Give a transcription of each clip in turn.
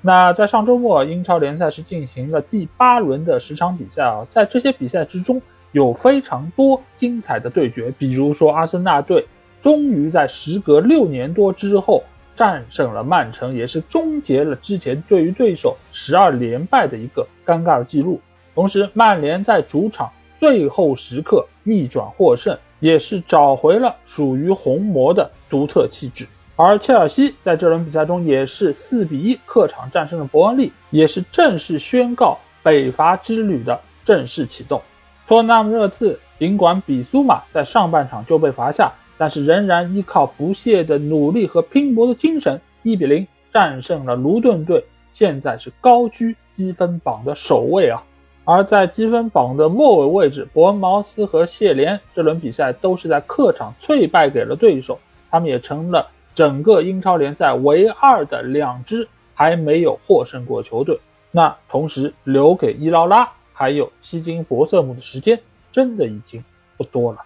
那在上周末，英超联赛是进行了第八轮的十场比赛啊，在这些比赛之中，有非常多精彩的对决，比如说阿森纳队终于在时隔六年多之后战胜了曼城，也是终结了之前对于对手十二连败的一个尴尬的记录。同时，曼联在主场最后时刻逆转获胜，也是找回了属于红魔的独特气质。而切尔西在这轮比赛中也是四比一客场战胜了伯恩利，也是正式宣告北伐之旅的正式启动。托纳姆热刺尽管比苏马在上半场就被罚下，但是仍然依靠不懈的努力和拼搏的精神，一比零战胜了卢顿队，现在是高居积分榜的首位啊。而在积分榜的末尾位置，伯恩茅斯和谢联这轮比赛都是在客场脆败给了对手，他们也成了。整个英超联赛唯二的两支还没有获胜过球队，那同时留给伊劳拉还有希金博瑟姆的时间真的已经不多了。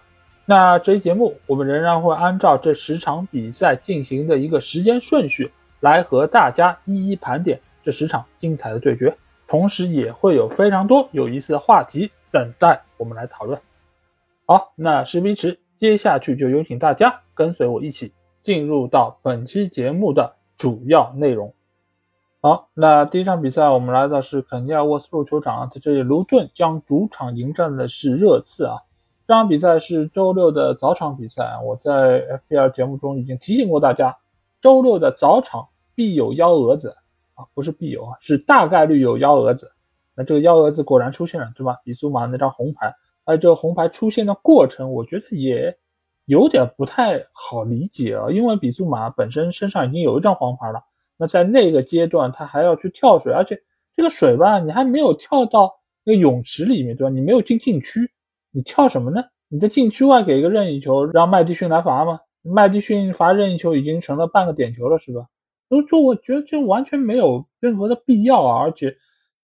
那这期节目我们仍然会按照这十场比赛进行的一个时间顺序来和大家一一盘点这十场精彩的对决，同时也会有非常多有意思的话题等待我们来讨论。好，那事不宜迟，接下去就有请大家跟随我一起。进入到本期节目的主要内容。好，那第一场比赛我们来到是肯尼亚沃斯路球场啊，在这里卢顿将主场迎战的是热刺啊。这场比赛是周六的早场比赛，我在 FPL 节目中已经提醒过大家，周六的早场必有幺蛾子啊，不是必有啊，是大概率有幺蛾子。那这个幺蛾子果然出现了，对吧？比苏马那张红牌，还有这个红牌出现的过程，我觉得也。有点不太好理解啊，因为比苏马本身身上已经有一张黄牌了，那在那个阶段他还要去跳水，而且这个水吧，你还没有跳到那个泳池里面，对吧？你没有进禁区，你跳什么呢？你在禁区外给一个任意球，让麦迪逊来罚吗？麦迪逊罚任意球已经成了半个点球了，是吧？就就我觉得这完全没有任何的必要啊，而且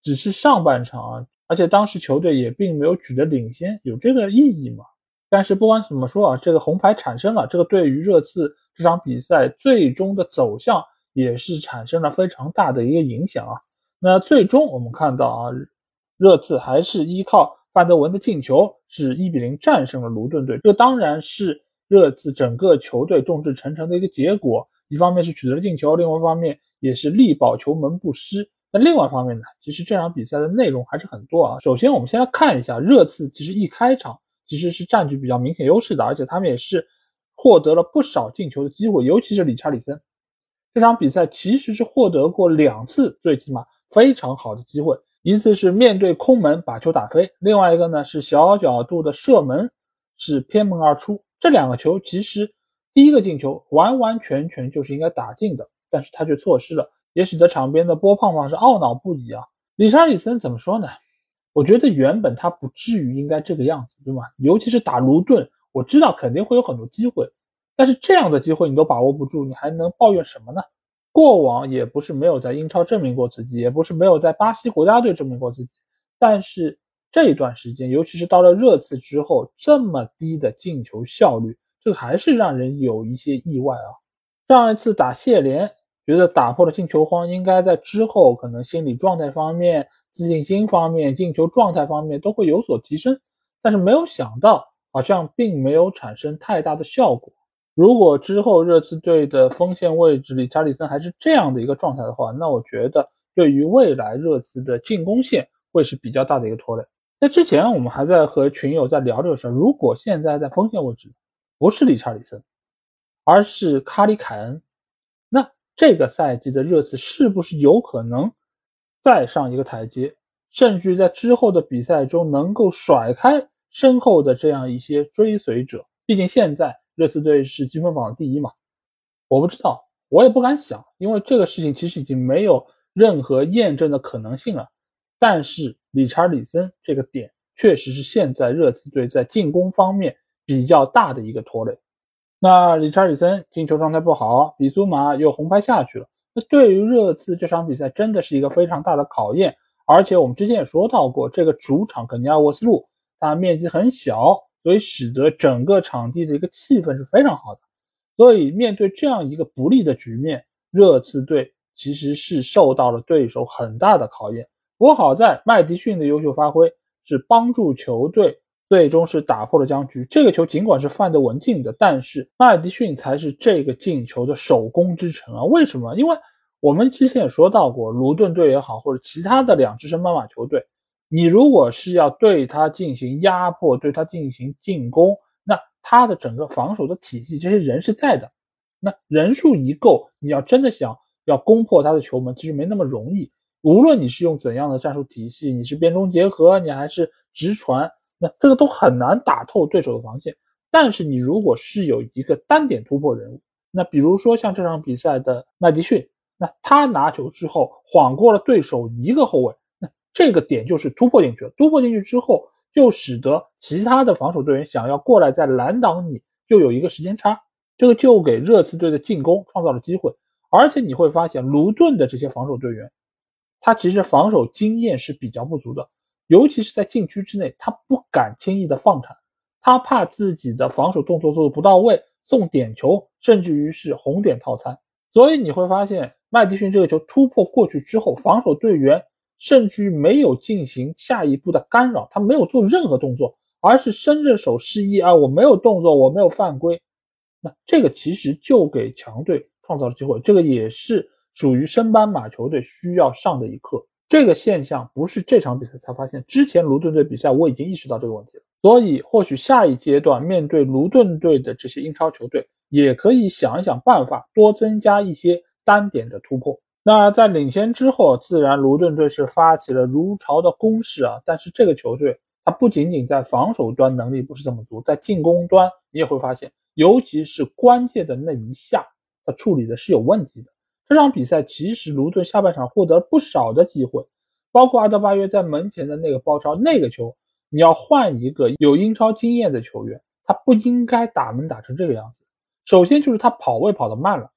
只是上半场啊，而且当时球队也并没有取得领先，有这个意义吗？但是不管怎么说啊，这个红牌产生了，这个对于热刺这场比赛最终的走向也是产生了非常大的一个影响啊。那最终我们看到啊，热刺还是依靠范德文的进球，是一比零战胜了卢顿队。这当然是热刺整个球队众志成城的一个结果。一方面是取得了进球，另外一方面也是力保球门不失。那另外一方面呢，其实这场比赛的内容还是很多啊。首先我们先来看一下热刺，其实一开场。其实是占据比较明显优势的，而且他们也是获得了不少进球的机会，尤其是理查里森。这场比赛其实是获得过两次最起码非常好的机会，一次是面对空门把球打飞，另外一个呢是小角度的射门是偏门而出。这两个球其实第一个进球完完全全就是应该打进的，但是他却错失了，也使得场边的波胖胖是懊恼不已啊。理查里森怎么说呢？我觉得原本他不至于应该这个样子，对吗？尤其是打卢顿，我知道肯定会有很多机会，但是这样的机会你都把握不住，你还能抱怨什么呢？过往也不是没有在英超证明过自己，也不是没有在巴西国家队证明过自己，但是这一段时间，尤其是到了热刺之后，这么低的进球效率，这个还是让人有一些意外啊。上一次打谢联，觉得打破了进球荒，应该在之后可能心理状态方面。自信心方面、进球状态方面都会有所提升，但是没有想到，好像并没有产生太大的效果。如果之后热刺队的锋线位置里查理森还是这样的一个状态的话，那我觉得对于未来热刺的进攻线会是比较大的一个拖累。在之前我们还在和群友在聊这个事儿，如果现在在锋线位置不是理查理森，而是卡里凯恩，那这个赛季的热刺是不是有可能？再上一个台阶，甚至在之后的比赛中能够甩开身后的这样一些追随者。毕竟现在热刺队是积分榜第一嘛，我不知道，我也不敢想，因为这个事情其实已经没有任何验证的可能性了。但是理查里森这个点确实是现在热刺队在进攻方面比较大的一个拖累。那理查里森进球状态不好，比苏马又红牌下去了。那对于热刺这场比赛真的是一个非常大的考验。而且我们之前也说到过，这个主场肯尼亚沃斯路它面积很小，所以使得整个场地的一个气氛是非常好的。所以面对这样一个不利的局面，热刺队其实是受到了对手很大的考验。不过好在麦迪逊的优秀发挥是帮助球队。最终是打破了僵局。这个球尽管是范德文进的，但是麦迪逊才是这个进球的首功之臣啊！为什么？因为我们之前也说到过，卢顿队也好，或者其他的两支升班马球队，你如果是要对他进行压迫，对他进行进攻，那他的整个防守的体系，这些人是在的。那人数一够，你要真的想要攻破他的球门，其实没那么容易。无论你是用怎样的战术体系，你是边中结合，你还是直传。那这个都很难打透对手的防线，但是你如果是有一个单点突破人物，那比如说像这场比赛的麦迪逊，那他拿球之后晃过了对手一个后卫，那这个点就是突破进去了。突破进去之后，就使得其他的防守队员想要过来再拦挡你，就有一个时间差，这个就给热刺队的进攻创造了机会。而且你会发现，卢顿的这些防守队员，他其实防守经验是比较不足的。尤其是在禁区之内，他不敢轻易的放铲，他怕自己的防守动作做的不到位，送点球，甚至于是红点套餐。所以你会发现，麦迪逊这个球突破过去之后，防守队员甚至于没有进行下一步的干扰，他没有做任何动作，而是伸着手示意啊，我没有动作，我没有犯规。那这个其实就给强队创造了机会，这个也是属于升班马球队需要上的一课。这个现象不是这场比赛才发现，之前卢顿队比赛我已经意识到这个问题了。所以或许下一阶段面对卢顿队的这些英超球队，也可以想一想办法，多增加一些单点的突破。那在领先之后，自然卢顿队是发起了如潮的攻势啊。但是这个球队它不仅仅在防守端能力不是这么足，在进攻端你也会发现，尤其是关键的那一下，他处理的是有问题的。这场比赛其实卢顿下半场获得了不少的机会，包括阿德巴约在门前的那个包抄那个球，你要换一个有英超经验的球员，他不应该打门打成这个样子。首先就是他跑位跑得慢了，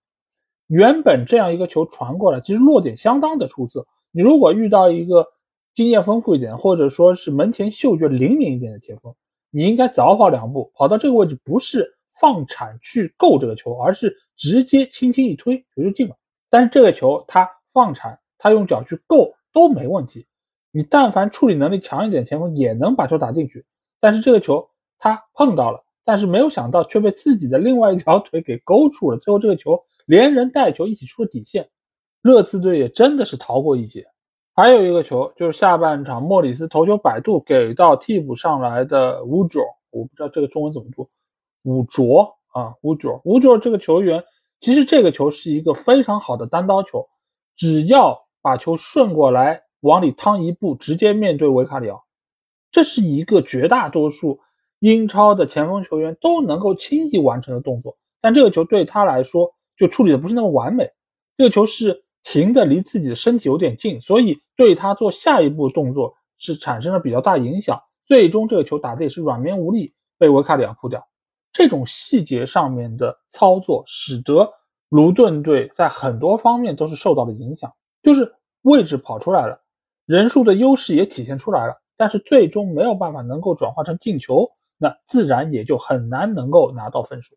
原本这样一个球传过来，其实落点相当的出色。你如果遇到一个经验丰富一点，或者说是门前嗅觉灵敏一点的前锋，你应该早跑两步，跑到这个位置，不是放铲去够这个球，而是直接轻轻一推，球就进了。但是这个球他放铲，他用脚去够都没问题。你但凡处理能力强一点，前锋也能把球打进去。但是这个球他碰到了，但是没有想到却被自己的另外一条腿给勾住了。最后这个球连人带球一起出了底线，热刺队也真的是逃过一劫。还有一个球就是下半场莫里斯头球摆渡给到替补上来的乌卓，我不知道这个中文怎么读，乌卓啊，乌卓，乌卓这个球员。其实这个球是一个非常好的单刀球，只要把球顺过来，往里趟一步，直接面对维卡里奥，这是一个绝大多数英超的前锋球员都能够轻易完成的动作。但这个球对他来说就处理的不是那么完美，这个球是停的离自己的身体有点近，所以对他做下一步动作是产生了比较大影响。最终这个球打的也是软绵无力，被维卡里奥扑掉。这种细节上面的操作，使得卢顿队在很多方面都是受到了影响。就是位置跑出来了，人数的优势也体现出来了，但是最终没有办法能够转化成进球，那自然也就很难能够拿到分数。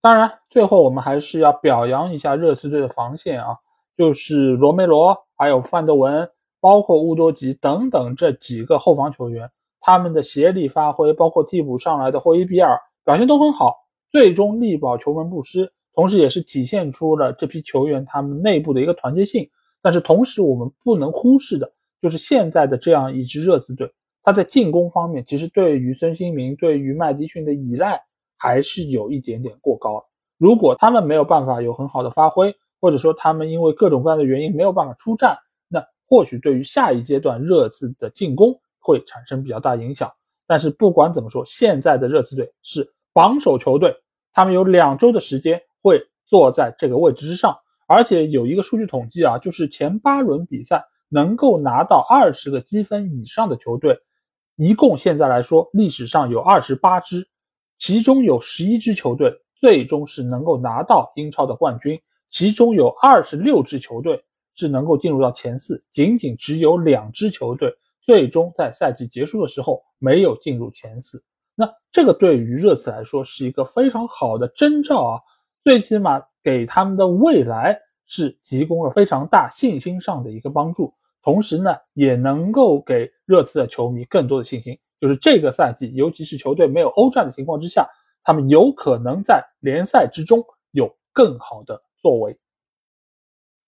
当然，最后我们还是要表扬一下热刺队的防线啊，就是罗梅罗、还有范德文、包括乌多吉等等这几个后防球员，他们的协力发挥，包括替补上来的霍伊比尔。表现都很好，最终力保球门不失，同时也是体现出了这批球员他们内部的一个团结性。但是同时我们不能忽视的就是现在的这样一支热刺队，他在进攻方面其实对于孙兴民、对于麦迪逊的依赖还是有一点点过高。如果他们没有办法有很好的发挥，或者说他们因为各种各样的原因没有办法出战，那或许对于下一阶段热刺的进攻会产生比较大影响。但是不管怎么说，现在的热刺队是。榜首球队，他们有两周的时间会坐在这个位置之上，而且有一个数据统计啊，就是前八轮比赛能够拿到二十个积分以上的球队，一共现在来说，历史上有二十八支，其中有十一支球队最终是能够拿到英超的冠军，其中有二十六支球队是能够进入到前四，仅仅只有两支球队最终在赛季结束的时候没有进入前四。那这个对于热刺来说是一个非常好的征兆啊，最起码给他们的未来是提供了非常大信心上的一个帮助。同时呢，也能够给热刺的球迷更多的信心，就是这个赛季，尤其是球队没有欧战的情况之下，他们有可能在联赛之中有更好的作为。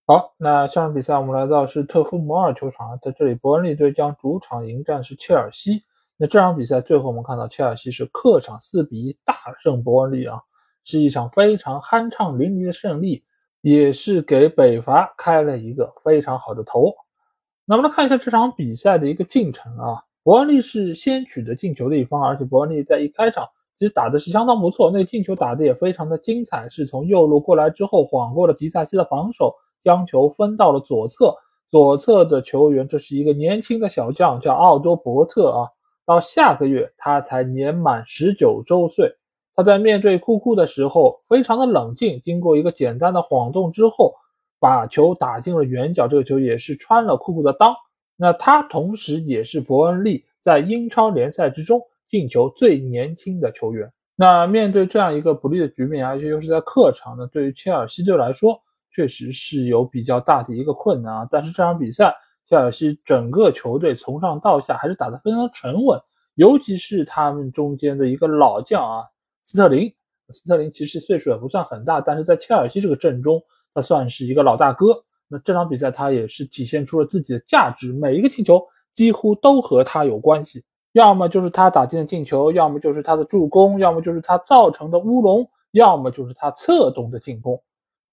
好，那下场比赛我们来到是特夫摩尔球场，在这里，伯恩利队将主场迎战是切尔西。那这场比赛最后我们看到，切尔西是客场四比一大胜伯恩利啊，是一场非常酣畅淋漓的胜利，也是给北伐开了一个非常好的头。那么来看一下这场比赛的一个进程啊，伯恩利是先取得进球的一方，而且伯恩利在一开场其实打的是相当不错，那个进球打的也非常的精彩，是从右路过来之后晃过了迪萨西的防守，将球分到了左侧，左侧的球员这是一个年轻的小将，叫奥多伯特啊，到下个月他才年满十九周岁，他在面对库库的时候非常的冷静，经过一个简单的晃动之后。把球打进了远角，这个球也是穿了库库的裆。那他同时也是伯恩利在英超联赛之中进球最年轻的球员。那面对这样一个不利的局面，而且又是在客场呢，对于切尔西队来说，确实是有比较大的一个困难啊。但是这场比赛，切尔西整个球队从上到下还是打得非常的沉稳，尤其是他们中间的一个老将啊，斯特林。斯特林其实岁数也不算很大，但是在切尔西这个阵中。他算是一个老大哥，那这场比赛他也是体现出了自己的价值，每一个进球几乎都和他有关系，要么就是他打进的进球，要么就是他的助攻，要么就是他造成的乌龙，要么就是他策动的进攻。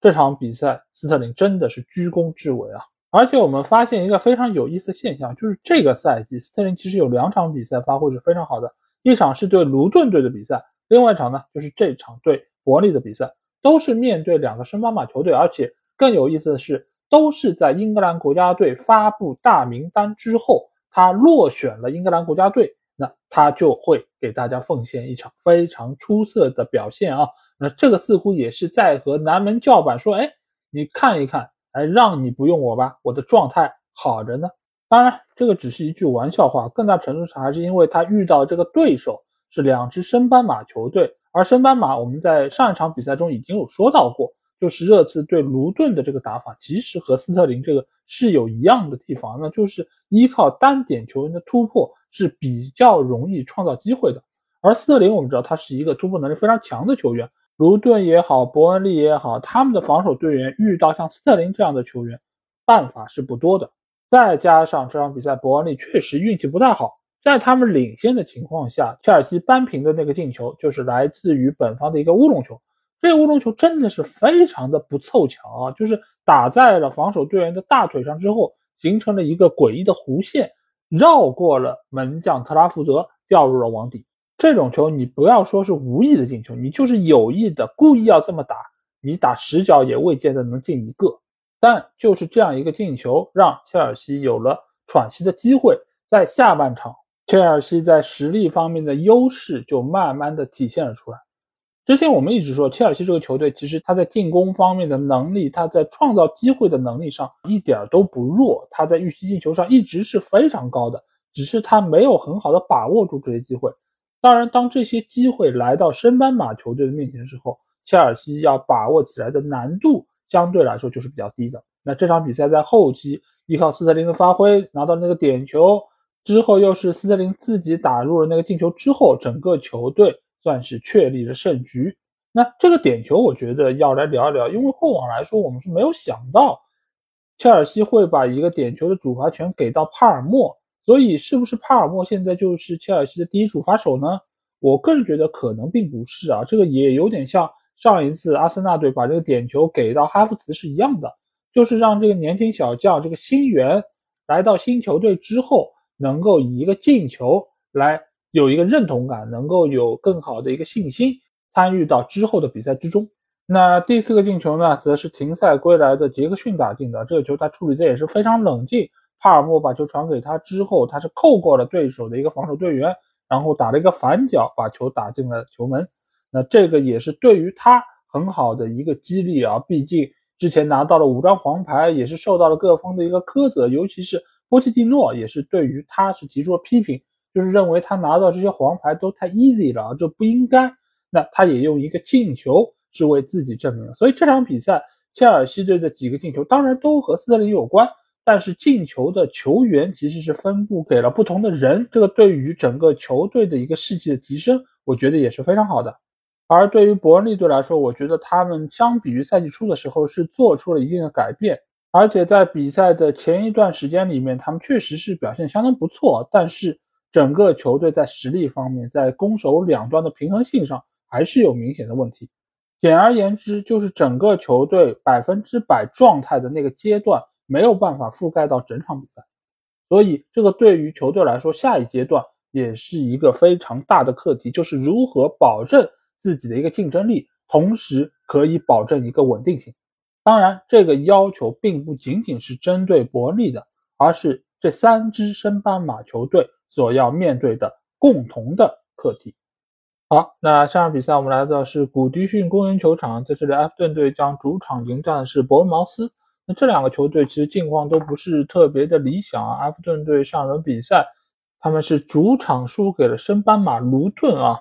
这场比赛斯特林真的是居功至伟啊！而且我们发现一个非常有意思的现象，就是这个赛季斯特林其实有两场比赛发挥是非常好的，一场是对卢顿队的比赛，另外一场呢就是这场对伯利的比赛。都是面对两个升班马球队，而且更有意思的是，都是在英格兰国家队发布大名单之后，他落选了英格兰国家队，那他就会给大家奉献一场非常出色的表现啊！那这个似乎也是在和南门叫板说：“哎，你看一看，哎，让你不用我吧，我的状态好着呢。”当然，这个只是一句玩笑话，更大程度上还是因为他遇到这个对手是两支升班马球队。而升班马，我们在上一场比赛中已经有说到过，就是热刺对卢顿的这个打法，其实和斯特林这个是有一样的地方，那就是依靠单点球员的突破是比较容易创造机会的。而斯特林，我们知道他是一个突破能力非常强的球员，卢顿也好，伯恩利也好，他们的防守队员遇到像斯特林这样的球员，办法是不多的。再加上这场比赛，伯恩利确实运气不太好。在他们领先的情况下，切尔西扳平的那个进球就是来自于本方的一个乌龙球。这个乌龙球真的是非常的不凑巧啊，就是打在了防守队员的大腿上之后，形成了一个诡异的弧线，绕过了门将特拉福德，掉入了网底。这种球你不要说是无意的进球，你就是有意的故意要这么打，你打十脚也未见得能进一个。但就是这样一个进球，让切尔西有了喘息的机会，在下半场。切尔西在实力方面的优势就慢慢的体现了出来。之前我们一直说，切尔西这个球队其实他在进攻方面的能力，他在创造机会的能力上一点都不弱，他在预期进球上一直是非常高的，只是他没有很好的把握住这些机会。当然，当这些机会来到升班马球队的面前的时候，切尔西要把握起来的难度相对来说就是比较低的。那这场比赛在后期依靠斯特林的发挥拿到那个点球。之后又是斯特林自己打入了那个进球之后，整个球队算是确立了胜局。那这个点球，我觉得要来聊一聊，因为过往来说我们是没有想到切尔西会把一个点球的主罚权给到帕尔默，所以是不是帕尔默现在就是切尔西的第一主罚手呢？我个人觉得可能并不是啊，这个也有点像上一次阿森纳队把这个点球给到哈弗茨是一样的，就是让这个年轻小将这个新援来到新球队之后。能够以一个进球来有一个认同感，能够有更好的一个信心，参与到之后的比赛之中。那第四个进球呢，则是停赛归来的杰克逊打进的。这个球他处理的也是非常冷静，帕尔默把球传给他之后，他是扣过了对手的一个防守队员，然后打了一个反脚，把球打进了球门。那这个也是对于他很好的一个激励啊！毕竟之前拿到了五张黄牌，也是受到了各方的一个苛责，尤其是波切蒂诺也是对于他是提出了批评，就是认为他拿到这些黄牌都太 easy 了，就不应该。那他也用一个进球是为自己证明。所以这场比赛，切尔西队的几个进球当然都和斯特林有关。但是进球的球员其实是分布给了不同的人，这个对于整个球队的一个士气的提升，我觉得也是非常好的。而对于伯恩利队来说，我觉得他们相比于赛季初的时候是做出了一定的改变，而且在比赛的前一段时间里面，他们确实是表现相当不错。但是整个球队在实力方面，在攻守两端的平衡性上还是有明显的问题。简而言之，就是整个球队百分之百状态的那个阶段。没有办法覆盖到整场比赛，所以这个对于球队来说，下一阶段也是一个非常大的课题，就是如何保证自己的一个竞争力，同时可以保证一个稳定性。当然，这个要求并不仅仅是针对伯利的，而是这三支升班马球队所要面对的共同的课题。好，那下场比赛我们来到是古迪逊公园球场，在这里，埃弗顿队将主场迎战的是伯恩茅斯。那这两个球队其实近况都不是特别的理想啊。埃弗顿队上轮比赛，他们是主场输给了升班马卢顿啊。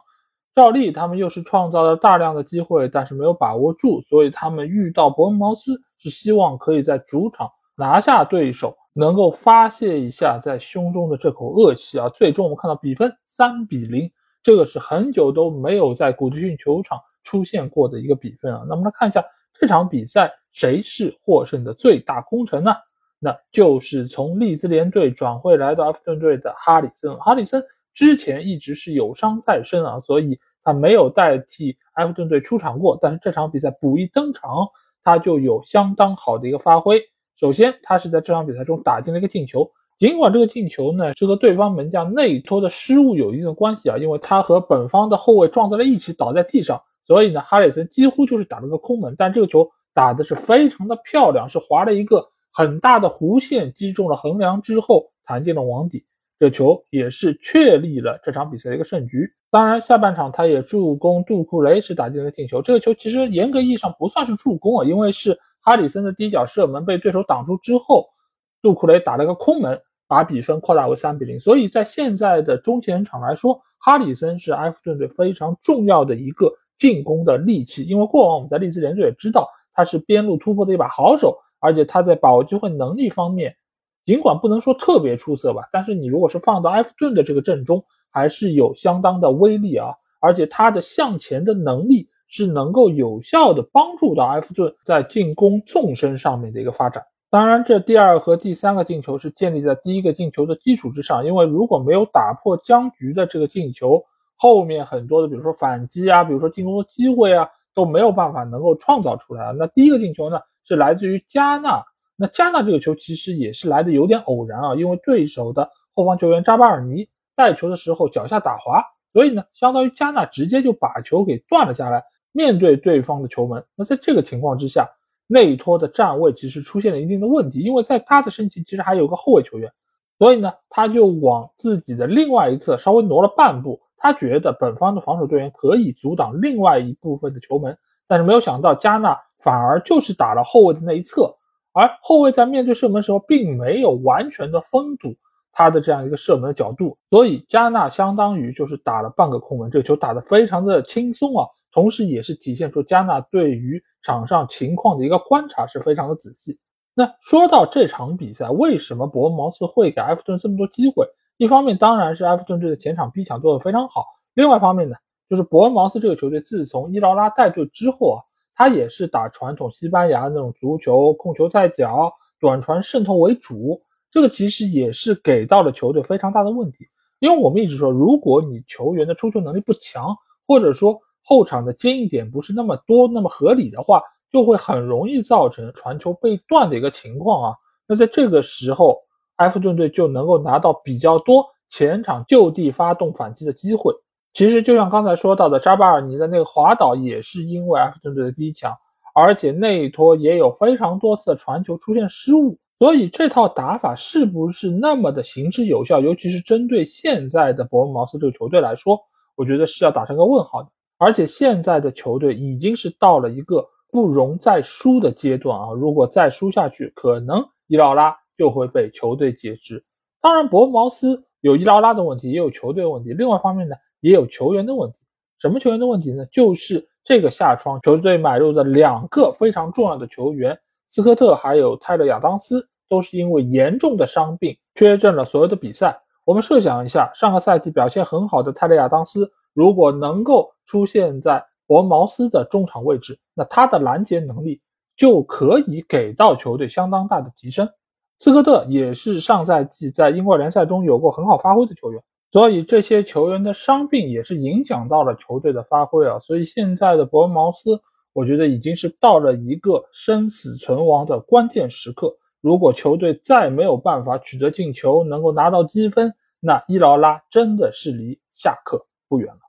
照例他们又是创造了大量的机会，但是没有把握住，所以他们遇到伯恩茅斯是希望可以在主场拿下对手，能够发泄一下在胸中的这口恶气啊。最终我们看到比分三比零，这个是很久都没有在古迪逊球场出现过的一个比分啊。那么来看一下这场比赛。谁是获胜的最大功臣呢？那就是从利兹联队转会来到埃弗顿队的哈里森。哈里森之前一直是有伤在身啊，所以他没有代替埃弗顿队出场过。但是这场比赛补一登场，他就有相当好的一个发挥。首先，他是在这场比赛中打进了一个进球，尽管这个进球呢是和对方门将内托的失误有一定的关系啊，因为他和本方的后卫撞在了一起，倒在地上，所以呢，哈里森几乎就是打了个空门。但这个球。打的是非常的漂亮，是划了一个很大的弧线，击中了横梁之后弹进了网底。这球也是确立了这场比赛的一个胜局。当然，下半场他也助攻杜库雷是打进了进球。这个球其实严格意义上不算是助攻啊，因为是哈里森的低脚射门被对手挡住之后，杜库雷打了个空门，把比分扩大为三比零。所以在现在的中前场来说，哈里森是埃弗顿队非常重要的一个进攻的利器。因为过往我们在利兹联队也知道。他是边路突破的一把好手，而且他在把握机会能力方面，尽管不能说特别出色吧，但是你如果是放到埃弗顿的这个阵中，还是有相当的威力啊！而且他的向前的能力是能够有效的帮助到埃弗顿在进攻纵深上面的一个发展。当然，这第二和第三个进球是建立在第一个进球的基础之上，因为如果没有打破僵局的这个进球，后面很多的比如说反击啊，比如说进攻的机会啊。都没有办法能够创造出来啊！那第一个进球呢，是来自于加纳。那加纳这个球其实也是来的有点偶然啊，因为对手的后方球员扎巴尔尼带球的时候脚下打滑，所以呢，相当于加纳直接就把球给断了下来，面对对方的球门。那在这个情况之下，内托的站位其实出现了一定的问题，因为在他的身前其实还有个后卫球员，所以呢，他就往自己的另外一侧稍微挪了半步。他觉得本方的防守队员可以阻挡另外一部分的球门，但是没有想到加纳反而就是打了后卫的那一侧，而后卫在面对射门时候并没有完全的封堵他的这样一个射门的角度，所以加纳相当于就是打了半个空门，这个球打得非常的轻松啊，同时也是体现出加纳对于场上情况的一个观察是非常的仔细。那说到这场比赛，为什么伯恩茅斯会给埃弗顿这么多机会？一方面当然是埃弗顿队的前场逼抢做得非常好，另外一方面呢，就是伯恩茅斯这个球队自从伊劳拉带队之后啊，他也是打传统西班牙的那种足球，控球在脚，短传渗透为主，这个其实也是给到了球队非常大的问题。因为我们一直说，如果你球员的出球能力不强，或者说后场的接应点不是那么多、那么合理的话，就会很容易造成传球被断的一个情况啊。那在这个时候，埃弗顿队就能够拿到比较多前场就地发动反击的机会。其实就像刚才说到的，扎巴尔尼的那个滑倒也是因为埃弗顿队的逼抢，而且内托也有非常多次的传球出现失误。所以这套打法是不是那么的行之有效？尤其是针对现在的伯恩茅斯这个球队来说，我觉得是要打上个问号的。而且现在的球队已经是到了一个不容再输的阶段啊！如果再输下去，可能伊劳拉就会被球队解职。当然，伯恩茅斯有伊劳拉的问题，也有球队问题。另外一方面呢，也有球员的问题。什么球员的问题呢？就是这个夏窗球队买入的两个非常重要的球员斯科特还有泰勒亚当斯，都是因为严重的伤病缺阵了所有的比赛。我们设想一下，上个赛季表现很好的泰勒亚当斯。如果能够出现在伯恩茅斯的中场位置，那他的拦截能力就可以给到球队相当大的提升。斯科特也是上赛季在英国联赛中有过很好发挥的球员，所以这些球员的伤病也是影响到了球队的发挥啊。所以现在的伯恩茅斯，我觉得已经是到了一个生死存亡的关键时刻。如果球队再没有办法取得进球，能够拿到积分，那伊劳拉真的是离下课不远了。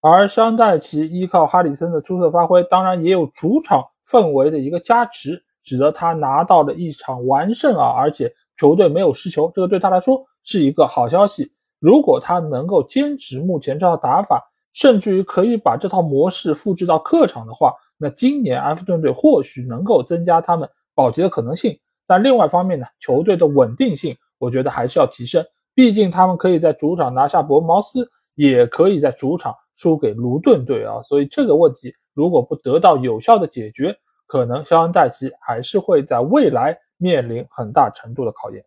而香戴奇依靠哈里森的出色发挥，当然也有主场氛围的一个加持，使得他拿到了一场完胜啊！而且球队没有失球，这个对他来说是一个好消息。如果他能够坚持目前这套打法，甚至于可以把这套模式复制到客场的话，那今年埃弗顿队或许能够增加他们保级的可能性。但另外一方面呢，球队的稳定性，我觉得还是要提升。毕竟他们可以在主场拿下伯恩茅斯，也可以在主场。输给卢顿队啊，所以这个问题如果不得到有效的解决，可能肖恩戴奇还是会在未来面临很大程度的考验。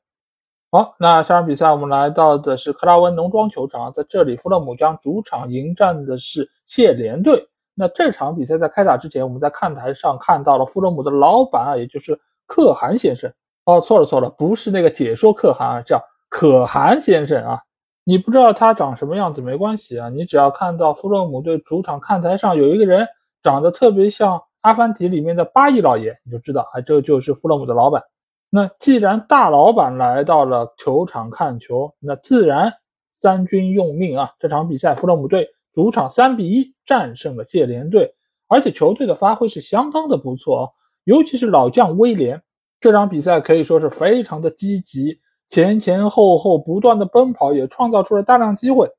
好，那下场比赛我们来到的是克拉文农庄球场，在这里弗勒姆将主场迎战的是谢联队。那这场比赛在开打之前，我们在看台上看到了弗勒姆的老板啊，也就是可汗先生。哦，错了错了，不是那个解说可汗啊，叫可汗先生啊。你不知道他长什么样子没关系啊，你只要看到弗洛姆队主场看台上有一个人长得特别像《阿凡提》里面的八亿老爷，你就知道啊，这就是弗洛姆的老板。那既然大老板来到了球场看球，那自然三军用命啊。这场比赛弗洛姆队主场三比一战胜了谢联队，而且球队的发挥是相当的不错啊，尤其是老将威廉，这场比赛可以说是非常的积极。前前后后不断的奔跑，也创造出了大量机会，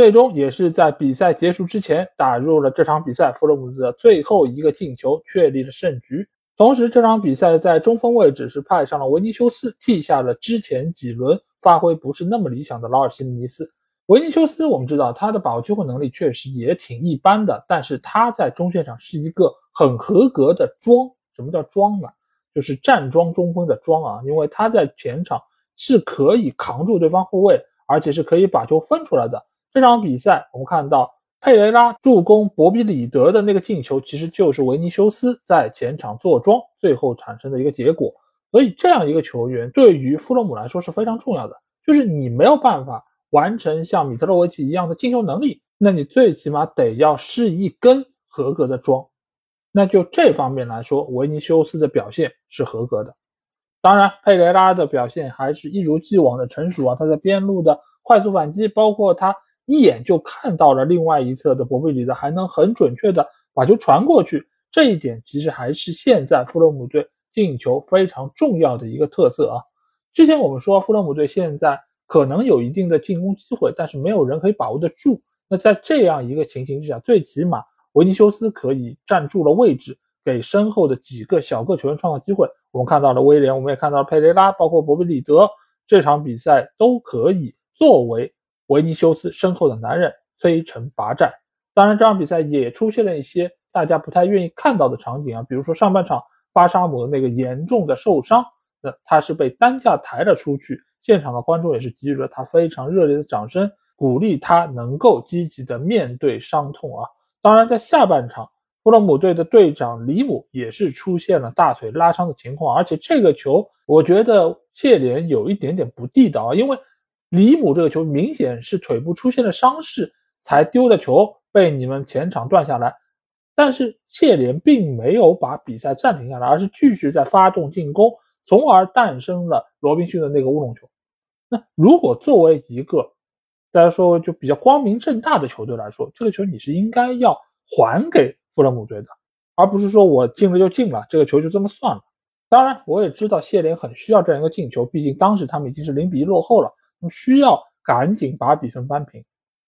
最终也是在比赛结束之前打入了这场比赛弗洛姆斯的最后一个进球，确立了胜局。同时，这场比赛在中锋位置是派上了维尼修斯，替下了之前几轮发挥不是那么理想的劳尔西尼斯。维尼修斯，我们知道他的把握机会能力确实也挺一般的，但是他在中线上是一个很合格的桩。什么叫桩呢？就是站桩中锋的桩啊，因为他在前场。是可以扛住对方后卫，而且是可以把球分出来的。这场比赛我们看到佩雷拉助攻博比里德的那个进球，其实就是维尼修斯在前场坐庄最后产生的一个结果。所以这样一个球员对于弗洛姆来说是非常重要的。就是你没有办法完成像米特洛维奇一样的进球能力，那你最起码得要是一根合格的桩。那就这方面来说，维尼修斯的表现是合格的。当然，佩雷拉的表现还是一如既往的成熟啊！他在边路的快速反击，包括他一眼就看到了另外一侧的博贝里的，还能很准确的把球传过去，这一点其实还是现在弗洛姆队进球非常重要的一个特色啊！之前我们说弗洛姆队现在可能有一定的进攻机会，但是没有人可以把握得住。那在这样一个情形之下，最起码维尼修斯可以站住了位置。给身后的几个小个球员创造机会。我们看到了威廉，我们也看到了佩雷拉，包括博比里德，这场比赛都可以作为维尼修斯身后的男人摧城拔寨。当然，这场比赛也出现了一些大家不太愿意看到的场景啊，比如说上半场巴沙姆的那个严重的受伤，那他是被担架抬了出去，现场的观众也是给予了他非常热烈的掌声，鼓励他能够积极的面对伤痛啊。当然，在下半场。弗洛姆队的队长里姆也是出现了大腿拉伤的情况，而且这个球我觉得谢联有一点点不地道啊，因为里姆这个球明显是腿部出现了伤势才丢的球被你们前场断下来，但是谢联并没有把比赛暂停下来，而是继续在发动进攻，从而诞生了罗宾逊的那个乌龙球。那如果作为一个大家说就比较光明正大的球队来说，这个球你是应该要还给。弗勒姆队的，而不是说我进了就进了，这个球就这么算了。当然，我也知道谢联很需要这样一个进球，毕竟当时他们已经是零比一落后了，需要赶紧把比分扳平。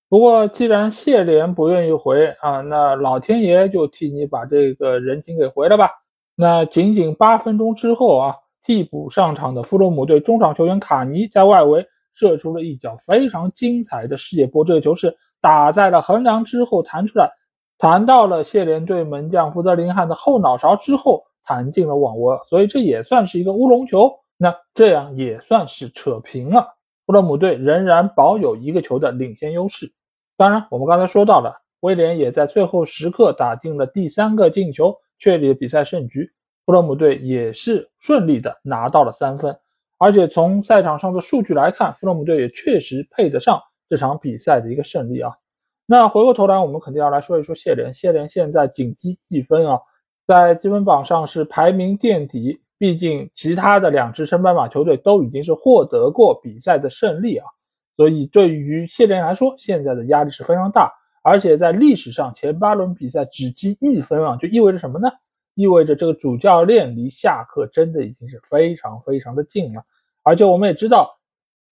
不过，既然谢联不愿意回啊，那老天爷就替你把这个人情给回了吧。那仅仅八分钟之后啊，替补上场的弗洛姆队中场球员卡尼在外围射出了一脚非常精彩的世界波，这个球是打在了横梁之后弹出来，弹到了谢联队门将福德林汉的后脑勺之后。弹进了网窝，所以这也算是一个乌龙球。那这样也算是扯平了。布勒姆队仍然保有一个球的领先优势。当然，我们刚才说到了，威廉也在最后时刻打进了第三个进球，确立了比赛胜局。布勒姆队也是顺利的拿到了三分。而且从赛场上的数据来看，弗洛姆队也确实配得上这场比赛的一个胜利啊。那回过头来，我们肯定要来说一说谢联。谢联现在仅积一分啊。在积分榜上是排名垫底，毕竟其他的两支升班马球队都已经是获得过比赛的胜利啊，所以对于谢联来说，现在的压力是非常大。而且在历史上前八轮比赛只积一分啊，就意味着什么呢？意味着这个主教练离下课真的已经是非常非常的近了。而且我们也知道，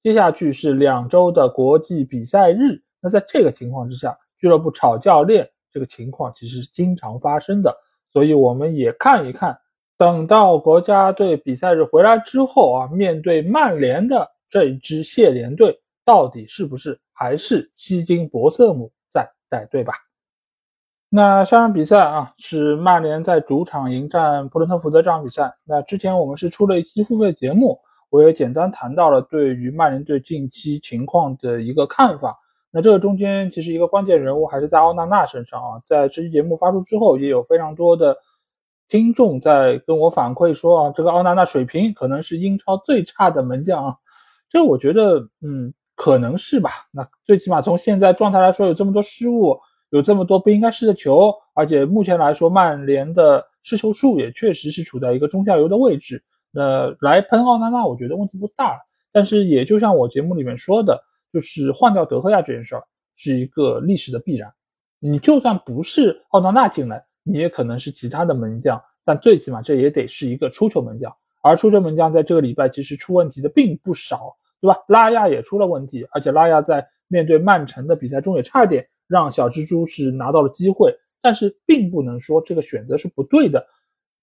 接下去是两周的国际比赛日，那在这个情况之下，俱乐部炒教练这个情况其实是经常发生的。所以我们也看一看，等到国家队比赛日回来之后啊，面对曼联的这一支谢联队，到底是不是还是希金伯瑟姆在带队吧？那下场比赛啊，是曼联在主场迎战布伦特福德这场比赛。那之前我们是出了一期付费节目，我也简单谈到了对于曼联队近期情况的一个看法。那这个中间其实一个关键人物还是在奥纳纳身上啊，在这期节目发出之后，也有非常多的听众在跟我反馈说啊，这个奥纳纳水平可能是英超最差的门将啊，这我觉得嗯可能是吧，那最起码从现在状态来说，有这么多失误，有这么多不应该失的球，而且目前来说曼联的失球数也确实是处在一个中下游的位置，那来喷奥纳纳我觉得问题不大，但是也就像我节目里面说的。就是换掉德赫亚这件事儿是一个历史的必然，你就算不是奥纳纳进来，你也可能是其他的门将，但最起码这也得是一个出球门将，而出球门将在这个礼拜其实出问题的并不少，对吧？拉亚也出了问题，而且拉亚在面对曼城的比赛中也差点让小蜘蛛是拿到了机会，但是并不能说这个选择是不对的。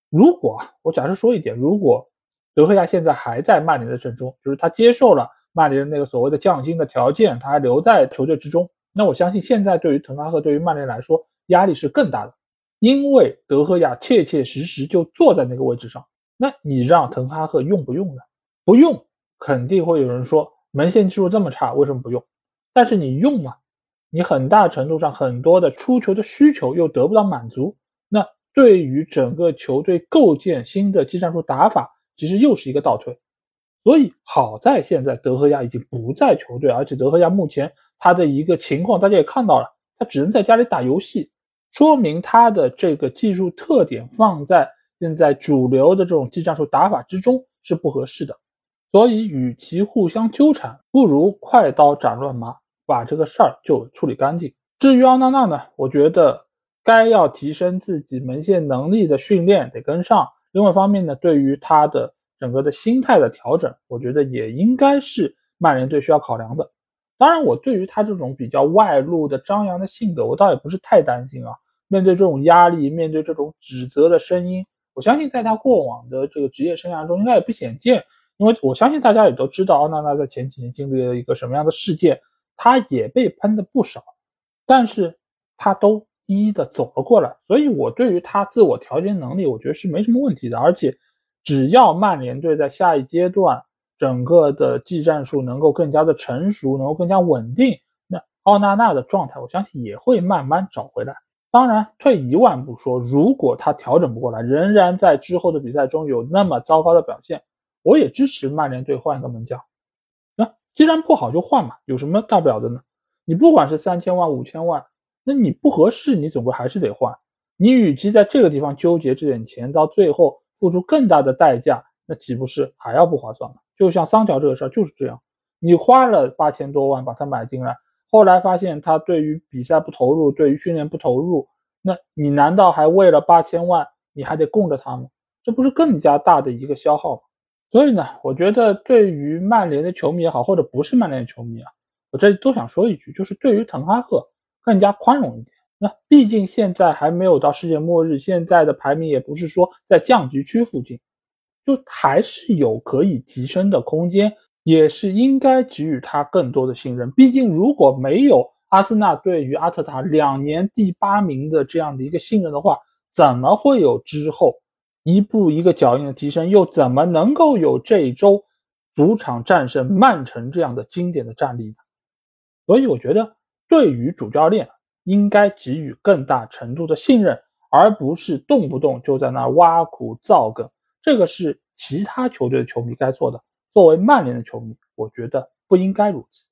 如果我假设说一点，如果德赫亚现在还在曼联的阵中，就是他接受了。曼联的那个所谓的降薪的条件，他还留在球队之中。那我相信现在对于滕哈赫、对于曼联来说，压力是更大的，因为德赫亚切切实实就坐在那个位置上。那你让滕哈赫用不用呢？不用，肯定会有人说门线技术这么差，为什么不用？但是你用嘛，你很大程度上很多的出球的需求又得不到满足。那对于整个球队构建新的技战术打法，其实又是一个倒退。所以好在现在德赫亚已经不在球队，而且德赫亚目前他的一个情况大家也看到了，他只能在家里打游戏，说明他的这个技术特点放在现在主流的这种技战术打法之中是不合适的。所以与其互相纠缠，不如快刀斩乱麻，把这个事儿就处理干净。至于奥纳纳呢，我觉得该要提升自己门线能力的训练得跟上，另外一方面呢，对于他的。整个的心态的调整，我觉得也应该是曼联队需要考量的。当然，我对于他这种比较外露的张扬的性格，我倒也不是太担心啊。面对这种压力，面对这种指责的声音，我相信在他过往的这个职业生涯中应该也不鲜见。因为我相信大家也都知道，奥纳纳在前几年经历了一个什么样的事件，他也被喷的不少，但是他都一一的走了过来。所以我对于他自我调节能力，我觉得是没什么问题的，而且。只要曼联队在下一阶段整个的技战术能够更加的成熟，能够更加稳定，那奥纳纳的状态，我相信也会慢慢找回来。当然，退一万步说，如果他调整不过来，仍然在之后的比赛中有那么糟糕的表现，我也支持曼联队换一个门将。那既然不好就换嘛，有什么大不了的呢？你不管是三千万、五千万，那你不合适，你总归还是得换。你与其在这个地方纠结这点钱，到最后。付出更大的代价，那岂不是还要不划算吗？就像桑乔这个事儿就是这样，你花了八千多万把他买进来，后来发现他对于比赛不投入，对于训练不投入，那你难道还为了八千万你还得供着他吗？这不是更加大的一个消耗吗？所以呢，我觉得对于曼联的球迷也好，或者不是曼联的球迷啊，我这里都想说一句，就是对于滕哈赫更加宽容一点。那毕竟现在还没有到世界末日，现在的排名也不是说在降级区附近，就还是有可以提升的空间，也是应该给予他更多的信任。毕竟如果没有阿森纳对于阿特塔两年第八名的这样的一个信任的话，怎么会有之后？一步一个脚印的提升，又怎么能够有这一周主场战胜曼城这样的经典的战例呢？所以我觉得，对于主教练应该给予更大程度的信任，而不是动不动就在那挖苦造梗。这个是其他球队的球迷该做的。作为曼联的球迷，我觉得不应该如此。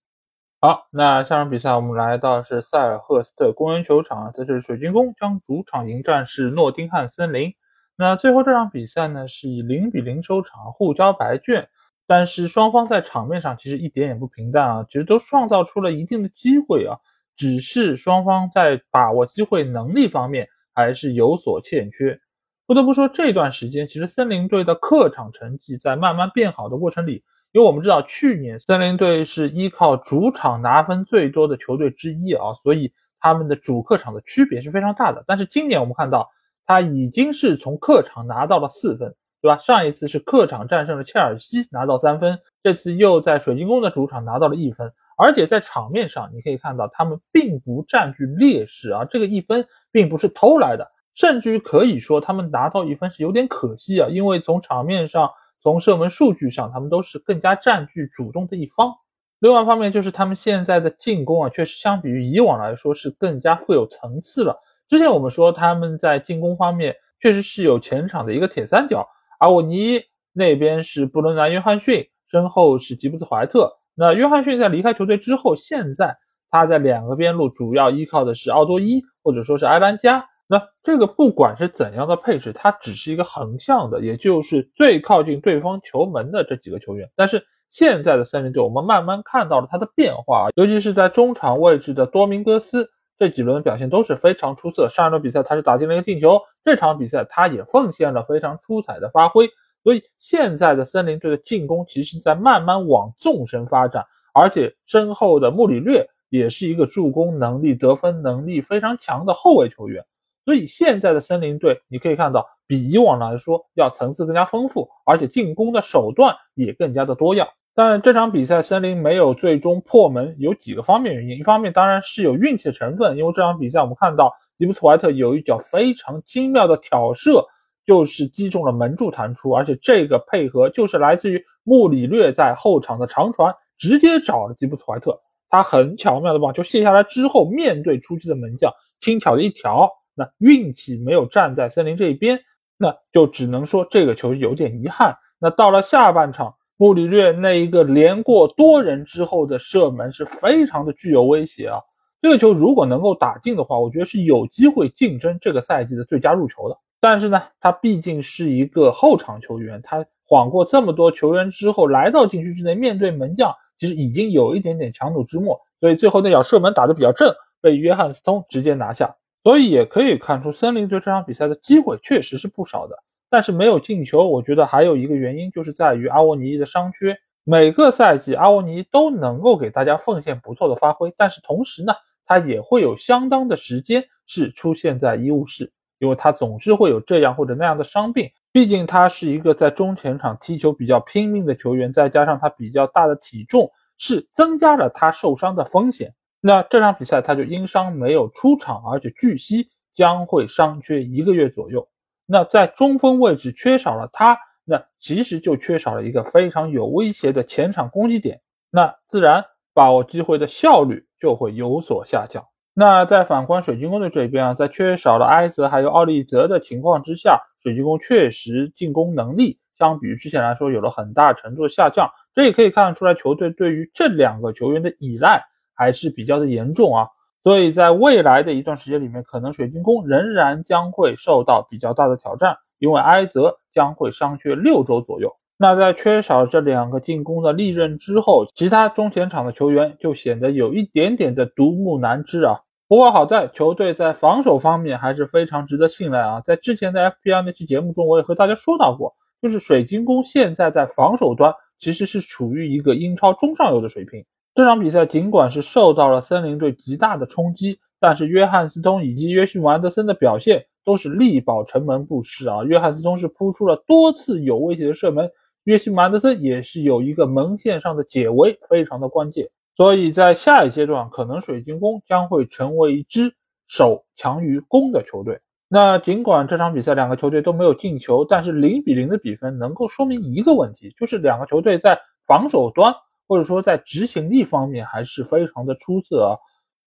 好，那下场比赛我们来到是塞尔赫斯特公园球场，在这里水晶宫将主场迎战是诺丁汉森林。那最后这场比赛呢，是以零比零收场，互交白卷。但是双方在场面上其实一点也不平淡啊，其实都创造出了一定的机会啊，只是双方在把握机会能力方面还是有所欠缺。不得不说，这段时间其实森林队的客场成绩在慢慢变好的过程里，因为我们知道去年森林队是依靠主场拿分最多的球队之一啊，所以他们的主客场的区别是非常大的。但是今年我们看到。他已经是从客场拿到了四分，对吧？上一次是客场战胜了切尔西拿到三分，这次又在水晶宫的主场拿到了一分，而且在场面上你可以看到他们并不占据劣势啊，这个一分并不是偷来的，甚至于可以说他们拿到一分是有点可惜啊，因为从场面上、从射门数据上，他们都是更加占据主动的一方。另外一方面就是他们现在的进攻啊，确实相比于以往来说是更加富有层次了。之前我们说他们在进攻方面确实是有前场的一个铁三角，阿沃尼那边是布伦南·约翰逊，身后是吉布斯·怀特。那约翰逊在离开球队之后，现在他在两个边路主要依靠的是奥多伊或者说是埃兰加。那这个不管是怎样的配置，它只是一个横向的，也就是最靠近对方球门的这几个球员。但是现在的森林队，我们慢慢看到了它的变化，尤其是在中场位置的多明戈斯。这几轮的表现都是非常出色。上一轮比赛他是打进了一个进球，这场比赛他也奉献了非常出彩的发挥。所以现在的森林队的进攻其实在慢慢往纵深发展，而且身后的穆里略也是一个助攻能力、得分能力非常强的后卫球员。所以现在的森林队你可以看到，比以往来说要层次更加丰富，而且进攻的手段也更加的多样。但这场比赛森林没有最终破门，有几个方面原因。一方面当然是有运气的成分，因为这场比赛我们看到吉布斯怀特有一脚非常精妙的挑射，就是击中了门柱弹出，而且这个配合就是来自于穆里略在后场的长传，直接找了吉布斯怀特，他很巧妙的把球卸下来之后，面对出击的门将，轻巧的一挑，那运气没有站在森林这一边，那就只能说这个球有点遗憾。那到了下半场。穆里略那一个连过多人之后的射门是非常的具有威胁啊！这个球如果能够打进的话，我觉得是有机会竞争这个赛季的最佳入球的。但是呢，他毕竟是一个后场球员，他晃过这么多球员之后来到禁区之内，面对门将，其实已经有一点点强弩之末，所以最后那脚射门打得比较正，被约翰斯通直接拿下。所以也可以看出，森林队这场比赛的机会确实是不少的。但是没有进球，我觉得还有一个原因就是在于阿沃尼的伤缺。每个赛季阿沃尼都能够给大家奉献不错的发挥，但是同时呢，他也会有相当的时间是出现在医务室，因为他总是会有这样或者那样的伤病。毕竟他是一个在中前场踢球比较拼命的球员，再加上他比较大的体重，是增加了他受伤的风险。那这场比赛他就因伤没有出场，而且据悉将会伤缺一个月左右。那在中锋位置缺少了他，那其实就缺少了一个非常有威胁的前场攻击点，那自然把握机会的效率就会有所下降。那在反观水晶宫队这边啊，在缺少了埃泽还有奥利泽的情况之下，水晶宫确实进攻能力相比于之前来说有了很大程度的下降，这也可以看得出来球队对于这两个球员的依赖还是比较的严重啊。所以在未来的一段时间里面，可能水晶宫仍然将会受到比较大的挑战，因为埃泽将会伤缺六周左右。那在缺少这两个进攻的利刃之后，其他中前场的球员就显得有一点点的独木难支啊。不过好在球队在防守方面还是非常值得信赖啊。在之前的 FPL 那期节目中，我也和大家说到过，就是水晶宫现在在防守端其实是处于一个英超中上游的水平。这场比赛尽管是受到了森林队极大的冲击，但是约翰斯通以及约逊·安德森的表现都是力保城门不失啊。约翰斯通是扑出了多次有威胁的射门，约逊·安德森也是有一个门线上的解围，非常的关键。所以在下一阶段，可能水晶宫将会成为一支守强于攻的球队。那尽管这场比赛两个球队都没有进球，但是零比零的比分能够说明一个问题，就是两个球队在防守端。或者说在执行力方面还是非常的出色啊。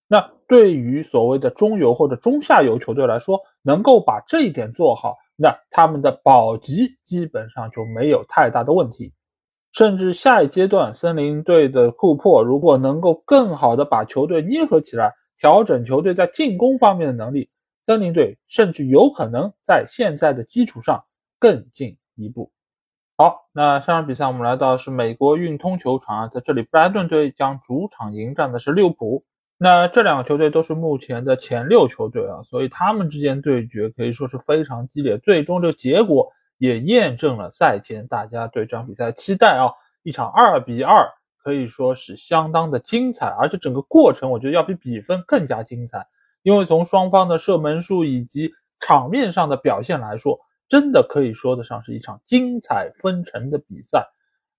那对于所谓的中游或者中下游球队来说，能够把这一点做好，那他们的保级基本上就没有太大的问题。甚至下一阶段森林队的库珀如果能够更好的把球队捏合起来，调整球队在进攻方面的能力，森林队甚至有可能在现在的基础上更进一步。好，那上场比赛我们来到是美国运通球场啊，在这里布莱顿队将主场迎战的是利物浦。那这两个球队都是目前的前六球队啊，所以他们之间对决可以说是非常激烈。最终这个结果也验证了赛前大家对这场比赛期待啊，一场二比二可以说是相当的精彩，而且整个过程我觉得要比比分更加精彩，因为从双方的射门数以及场面上的表现来说。真的可以说得上是一场精彩纷呈的比赛。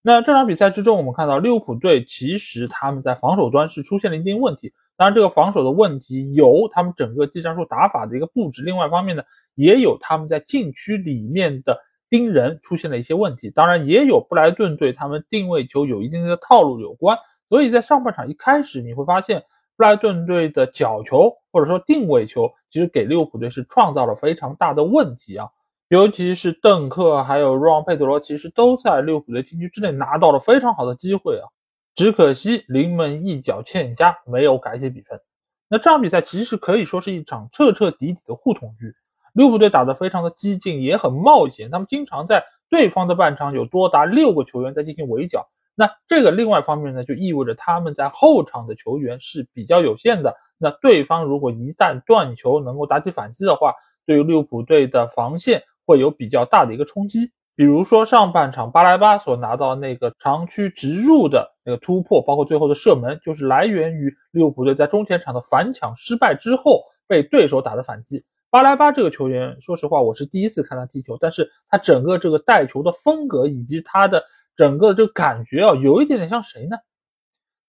那这场比赛之中，我们看到利物浦队其实他们在防守端是出现了一定问题。当然，这个防守的问题有他们整个技战术打法的一个布置，另外一方面呢，也有他们在禁区里面的盯人出现了一些问题。当然，也有布莱顿队他们定位球有一定的套路有关。所以在上半场一开始，你会发现布莱顿队的角球或者说定位球，其实给利物浦队是创造了非常大的问题啊。尤其是邓克还有若昂佩德罗，其实都在利物浦的禁区之内拿到了非常好的机会啊，只可惜临门一脚欠佳，没有改写比分。那这场比赛其实可以说是一场彻彻底底的互捅局，利物浦队打得非常的激进，也很冒险，他们经常在对方的半场有多达六个球员在进行围剿。那这个另外方面呢，就意味着他们在后场的球员是比较有限的。那对方如果一旦断球能够打起反击的话，对于利物浦队的防线。会有比较大的一个冲击，比如说上半场巴莱巴所拿到那个长驱直入的那个突破，包括最后的射门，就是来源于利物浦队在中前场的反抢失败之后被对手打的反击。巴莱巴这个球员，说实话我是第一次看他踢球，但是他整个这个带球的风格以及他的整个这个感觉啊，有一点点像谁呢？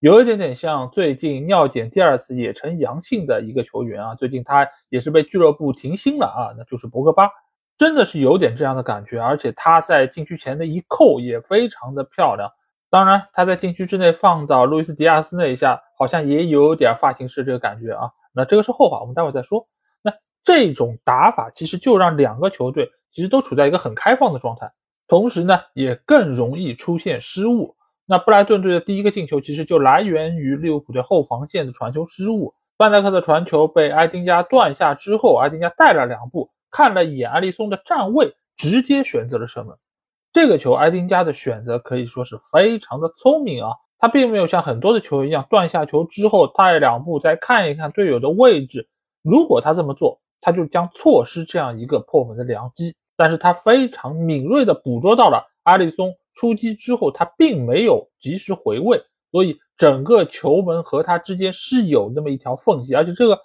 有一点点像最近尿检第二次也呈阳性的一个球员啊，最近他也是被俱乐部停薪了啊，那就是博格巴。真的是有点这样的感觉，而且他在禁区前的一扣也非常的漂亮。当然，他在禁区之内放到路易斯·迪亚斯那一下，好像也有点发型师这个感觉啊。那这个是后话，我们待会再说。那这种打法其实就让两个球队其实都处在一个很开放的状态，同时呢也更容易出现失误。那布莱顿队的第一个进球其实就来源于利物浦队后防线的传球失误，范戴克的传球被埃丁加断下之后，埃丁加带了两步。看了一眼阿里松的站位，直接选择了射门。这个球，埃丁加的选择可以说是非常的聪明啊！他并没有像很多的球员一样断下球之后带两步再看一看队友的位置。如果他这么做，他就将错失这样一个破门的良机。但是他非常敏锐地捕捉到了阿里松出击之后，他并没有及时回位，所以整个球门和他之间是有那么一条缝隙，而且这个。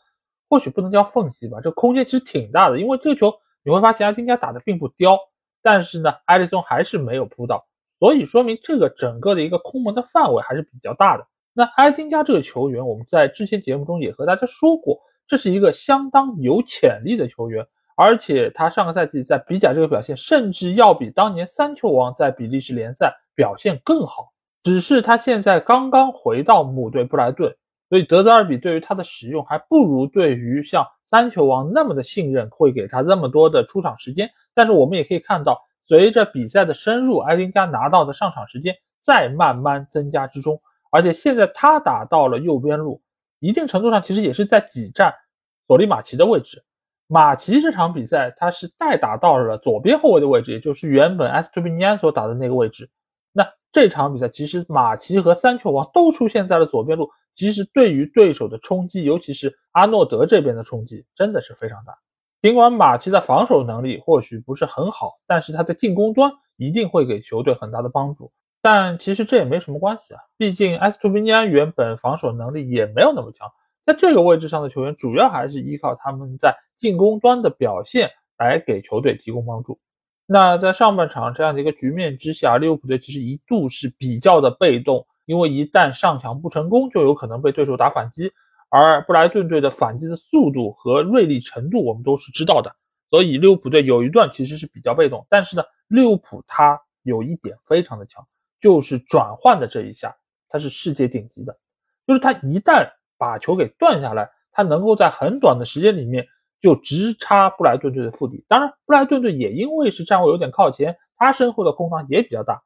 或许不能叫缝隙吧，这空间其实挺大的。因为这个球你会发现，埃丁加打的并不刁，但是呢，埃里松还是没有扑到，所以说明这个整个的一个空门的范围还是比较大的。那埃丁加这个球员，我们在之前节目中也和大家说过，这是一个相当有潜力的球员，而且他上个赛季在比甲这个表现，甚至要比当年三球王在比利时联赛表现更好。只是他现在刚刚回到母队布莱顿。所以德泽尔比对于他的使用还不如对于像三球王那么的信任，会给他那么多的出场时间。但是我们也可以看到，随着比赛的深入，埃丁加拿到的上场时间在慢慢增加之中。而且现在他打到了右边路，一定程度上其实也是在挤占索利马奇的位置。马奇这场比赛他是代打到了左边后卫的位置，也就是原本埃斯图比尼安所打的那个位置。那这场比赛其实马奇和三球王都出现在了左边路。其实对于对手的冲击，尤其是阿诺德这边的冲击，真的是非常大。尽管马奇的防守能力或许不是很好，但是他在进攻端一定会给球队很大的帮助。但其实这也没什么关系啊，毕竟埃斯图皮尼安原本防守能力也没有那么强，在这个位置上的球员主要还是依靠他们在进攻端的表现来给球队提供帮助。那在上半场这样的一个局面之下，利物浦队其实一度是比较的被动，因为一旦上抢不成功，就有可能被对手打反击。而布莱顿队的反击的速度和锐利程度，我们都是知道的。所以利物浦队有一段其实是比较被动，但是呢，利物浦他有一点非常的强。就是转换的这一下，他是世界顶级的。就是他一旦把球给断下来，他能够在很短的时间里面就直插布莱顿队的腹地。当然，布莱顿队也因为是站位有点靠前，他身后的空档也比较大，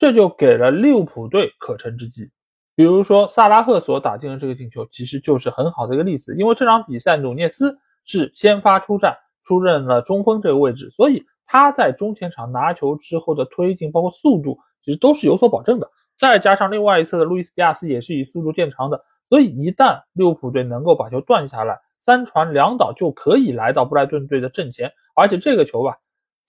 这就给了利物浦队可乘之机。比如说萨拉赫所打进的这个进球，其实就是很好的一个例子。因为这场比赛努涅斯是先发出战，出任了中锋这个位置，所以他在中前场拿球之后的推进，包括速度。其实都是有所保证的，再加上另外一侧的路易斯·迪亚斯也是以速度见长的，所以一旦利物浦队能够把球断下来，三传两倒就可以来到布莱顿队的阵前。而且这个球吧，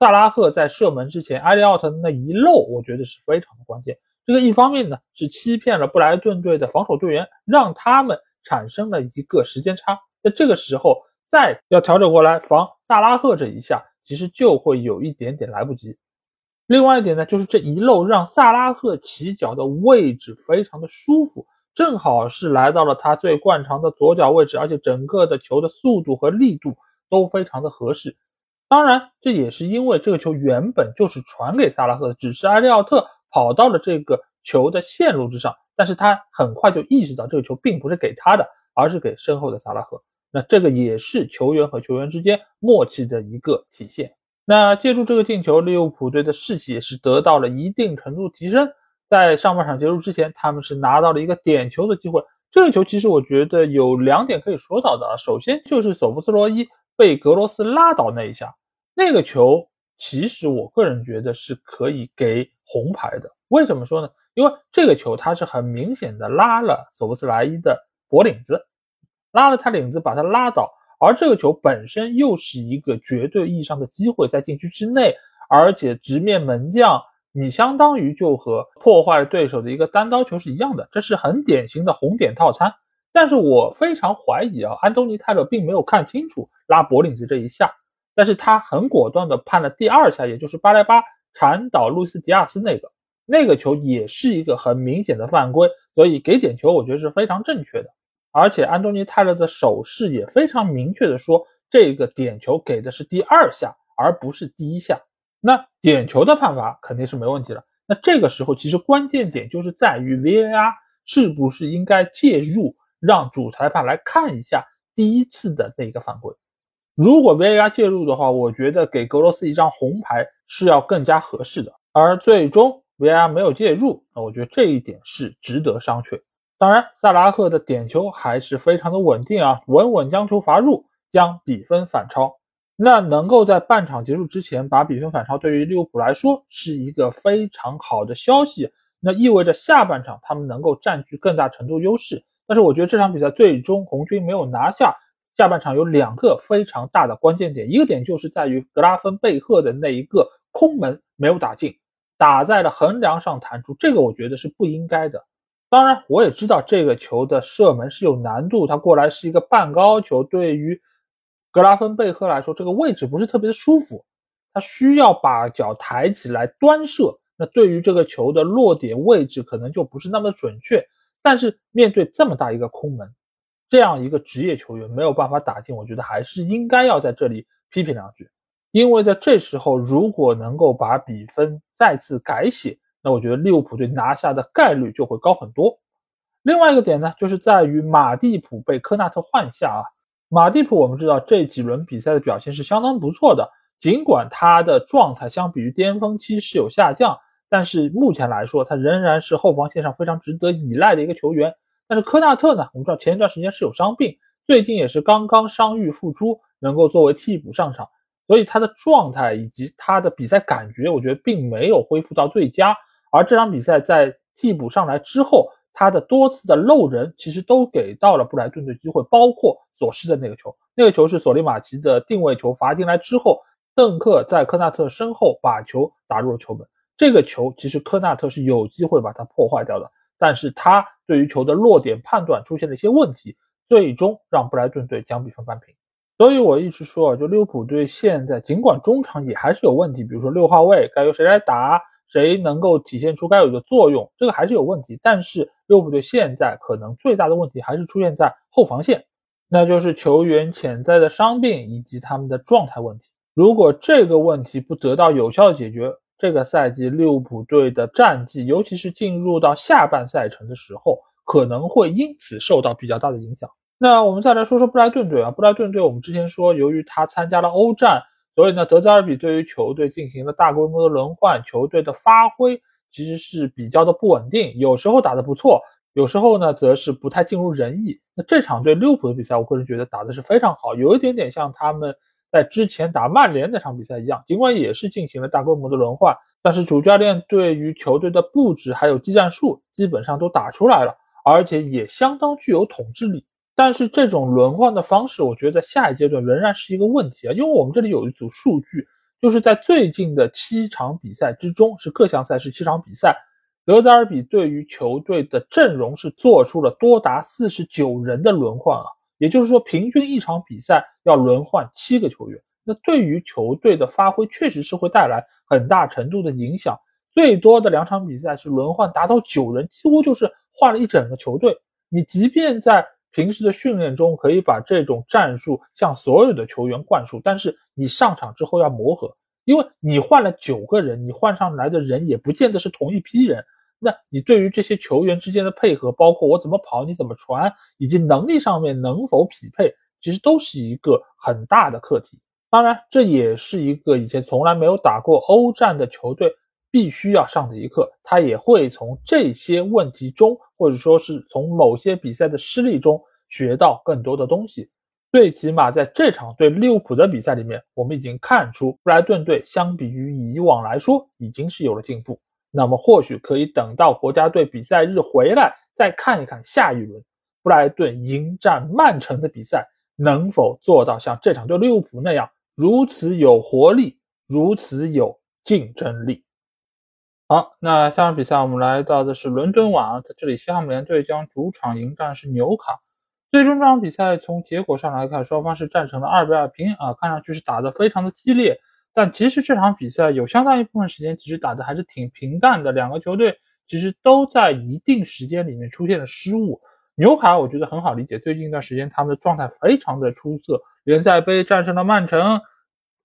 萨拉赫在射门之前，埃利奥特的那一漏，我觉得是非常的关键。这个一方面呢是欺骗了布莱顿队的防守队员，让他们产生了一个时间差，在这个时候再要调整过来防萨拉赫这一下，其实就会有一点点来不及。另外一点呢，就是这一漏让萨拉赫起脚的位置非常的舒服，正好是来到了他最惯常的左脚位置，而且整个的球的速度和力度都非常的合适。当然，这也是因为这个球原本就是传给萨拉赫的，只是埃利奥特跑到了这个球的线路之上，但是他很快就意识到这个球并不是给他的，而是给身后的萨拉赫。那这个也是球员和球员之间默契的一个体现。那借助这个进球，利物浦队的士气也是得到了一定程度提升。在上半场结束之前，他们是拿到了一个点球的机会。这个球其实我觉得有两点可以说到的啊。首先就是索布斯罗伊被格罗斯拉倒那一下，那个球其实我个人觉得是可以给红牌的。为什么说呢？因为这个球他是很明显的拉了索布斯莱伊的脖领子，拉了他领子，把他拉倒。而这个球本身又是一个绝对意义上的机会，在禁区之内，而且直面门将，你相当于就和破坏了对手的一个单刀球是一样的，这是很典型的红点套餐。但是我非常怀疑啊，安东尼泰勒并没有看清楚拉脖领子这一下，但是他很果断的判了第二下，也就是巴莱巴铲倒路易斯迪亚斯那个，那个球也是一个很明显的犯规，所以给点球我觉得是非常正确的。而且安东尼泰勒的手势也非常明确的说，这个点球给的是第二下，而不是第一下。那点球的判罚肯定是没问题了。那这个时候其实关键点就是在于 VAR 是不是应该介入，让主裁判来看一下第一次的那个犯规。如果 VAR 介入的话，我觉得给格罗斯一张红牌是要更加合适的。而最终 VAR 没有介入，那我觉得这一点是值得商榷。当然，萨拉赫的点球还是非常的稳定啊，稳稳将球罚入，将比分反超。那能够在半场结束之前把比分反超，对于利物浦来说是一个非常好的消息。那意味着下半场他们能够占据更大程度优势。但是我觉得这场比赛最终红军没有拿下，下半场有两个非常大的关键点，一个点就是在于格拉芬贝赫的那一个空门没有打进，打在了横梁上弹出，这个我觉得是不应该的。当然，我也知道这个球的射门是有难度，他过来是一个半高球，对于格拉芬贝赫来说，这个位置不是特别的舒服，他需要把脚抬起来端射，那对于这个球的落点位置可能就不是那么准确。但是面对这么大一个空门，这样一个职业球员没有办法打进，我觉得还是应该要在这里批评两句，因为在这时候如果能够把比分再次改写。那我觉得利物浦队拿下的概率就会高很多。另外一个点呢，就是在于马蒂普被科纳特换下啊。马蒂普我们知道这几轮比赛的表现是相当不错的，尽管他的状态相比于巅峰期是有下降，但是目前来说他仍然是后防线上非常值得依赖的一个球员。但是科纳特呢，我们知道前一段时间是有伤病，最近也是刚刚伤愈复出，能够作为替补上场，所以他的状态以及他的比赛感觉，我觉得并没有恢复到最佳。而这场比赛在替补上来之后，他的多次的漏人，其实都给到了布莱顿队机会，包括所失的那个球，那个球是索利马奇的定位球罚进来之后，邓克在科纳特身后把球打入了球门。这个球其实科纳特是有机会把它破坏掉的，但是他对于球的落点判断出现了一些问题，最终让布莱顿队将比分扳平。所以我一直说啊，就利物浦队现在尽管中场也还是有问题，比如说六号位该由谁来打，谁能够体现出该有的作用，这个还是有问题。但是利物浦队现在可能最大的问题还是出现在后防线，那就是球员潜在的伤病以及他们的状态问题。如果这个问题不得到有效解决，这个赛季利物浦队的战绩，尤其是进入到下半赛程的时候，可能会因此受到比较大的影响。那我们再来说说布莱顿队啊，布莱顿队我们之前说，由于他参加了欧战，所以呢，德泽尔比对于球队进行了大规模的轮换，球队的发挥其实是比较的不稳定，有时候打得不错，有时候呢则是不太尽如人意。那这场对利物浦的比赛，我个人觉得打的是非常好，有一点点像他们在之前打曼联那场比赛一样，尽管也是进行了大规模的轮换，但是主教练对于球队的布置还有技战术基本上都打出来了，而且也相当具有统治力。但是这种轮换的方式，我觉得在下一阶段仍然是一个问题啊，因为我们这里有一组数据，就是在最近的七场比赛之中，是各项赛事七场比赛，德泽尔比对于球队的阵容是做出了多达四十九人的轮换啊，也就是说，平均一场比赛要轮换七个球员，那对于球队的发挥确实是会带来很大程度的影响。最多的两场比赛是轮换达到九人，几乎就是换了一整个球队。你即便在平时的训练中可以把这种战术向所有的球员灌输，但是你上场之后要磨合，因为你换了九个人，你换上来的人也不见得是同一批人。那你对于这些球员之间的配合，包括我怎么跑，你怎么传，以及能力上面能否匹配，其实都是一个很大的课题。当然，这也是一个以前从来没有打过欧战的球队必须要上的一课。他也会从这些问题中。或者说是从某些比赛的失利中学到更多的东西，最起码在这场对利物浦的比赛里面，我们已经看出布莱顿队相比于以往来说已经是有了进步。那么或许可以等到国家队比赛日回来再看一看下一轮布莱顿迎战曼城的比赛能否做到像这场对利物浦那样如此有活力，如此有竞争力。好，那下场比赛我们来到的是伦敦碗，在这里西汉姆联队将主场迎战是纽卡。最终这场比赛从结果上来看，双方是战成了二比二平啊，看上去是打得非常的激烈。但其实这场比赛有相当一部分时间其实打的还是挺平淡的，两个球队其实都在一定时间里面出现了失误。纽卡我觉得很好理解，最近一段时间他们的状态非常的出色，联赛杯战胜了曼城，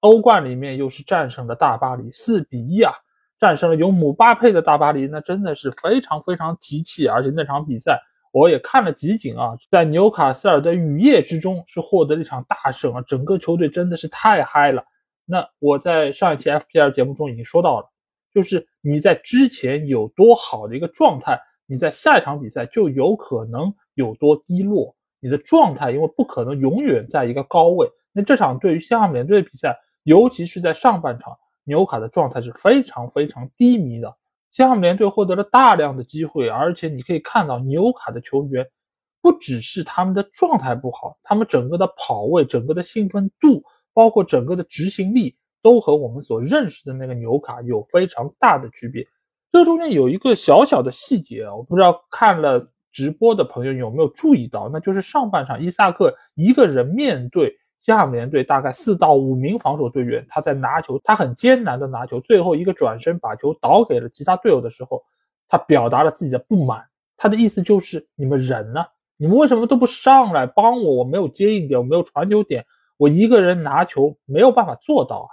欧冠里面又是战胜了大巴黎，四比一啊。战胜了有姆巴佩的大巴黎，那真的是非常非常提气。而且那场比赛我也看了集锦啊，在纽卡斯尔的雨夜之中是获得了一场大胜啊，整个球队真的是太嗨了。那我在上一期 FPL 节目中已经说到了，就是你在之前有多好的一个状态，你在下一场比赛就有可能有多低落。你的状态因为不可能永远在一个高位，那这场对于西汉姆联队的比赛，尤其是在上半场。纽卡的状态是非常非常低迷的，西汉姆联队获得了大量的机会，而且你可以看到纽卡的球员不只是他们的状态不好，他们整个的跑位、整个的兴奋度，包括整个的执行力，都和我们所认识的那个纽卡有非常大的区别。这中间有一个小小的细节啊，我不知道看了直播的朋友有没有注意到，那就是上半场伊萨克一个人面对。西汉姆联队大概四到五名防守队员，他在拿球，他很艰难的拿球，最后一个转身把球倒给了其他队友的时候，他表达了自己的不满。他的意思就是：你们人呢？你们为什么都不上来帮我？我没有接应点，我没有传球点，我一个人拿球没有办法做到啊！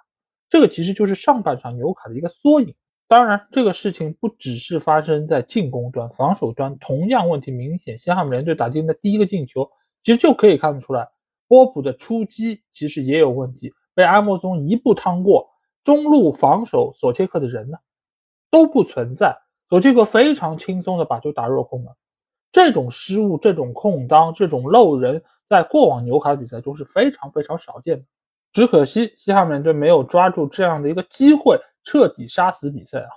这个其实就是上半场纽卡的一个缩影。当然，这个事情不只是发生在进攻端，防守端同样问题明显。西汉姆联队打进的第一个进球，其实就可以看得出来。波普的出击其实也有问题，被阿莫松一步趟过。中路防守索切克的人呢都不存在，索切克非常轻松的把球打入了空门。这种失误、这种空当、这种漏人，在过往纽卡比赛中是非常非常少见的。只可惜西汉姆联队没有抓住这样的一个机会，彻底杀死比赛啊！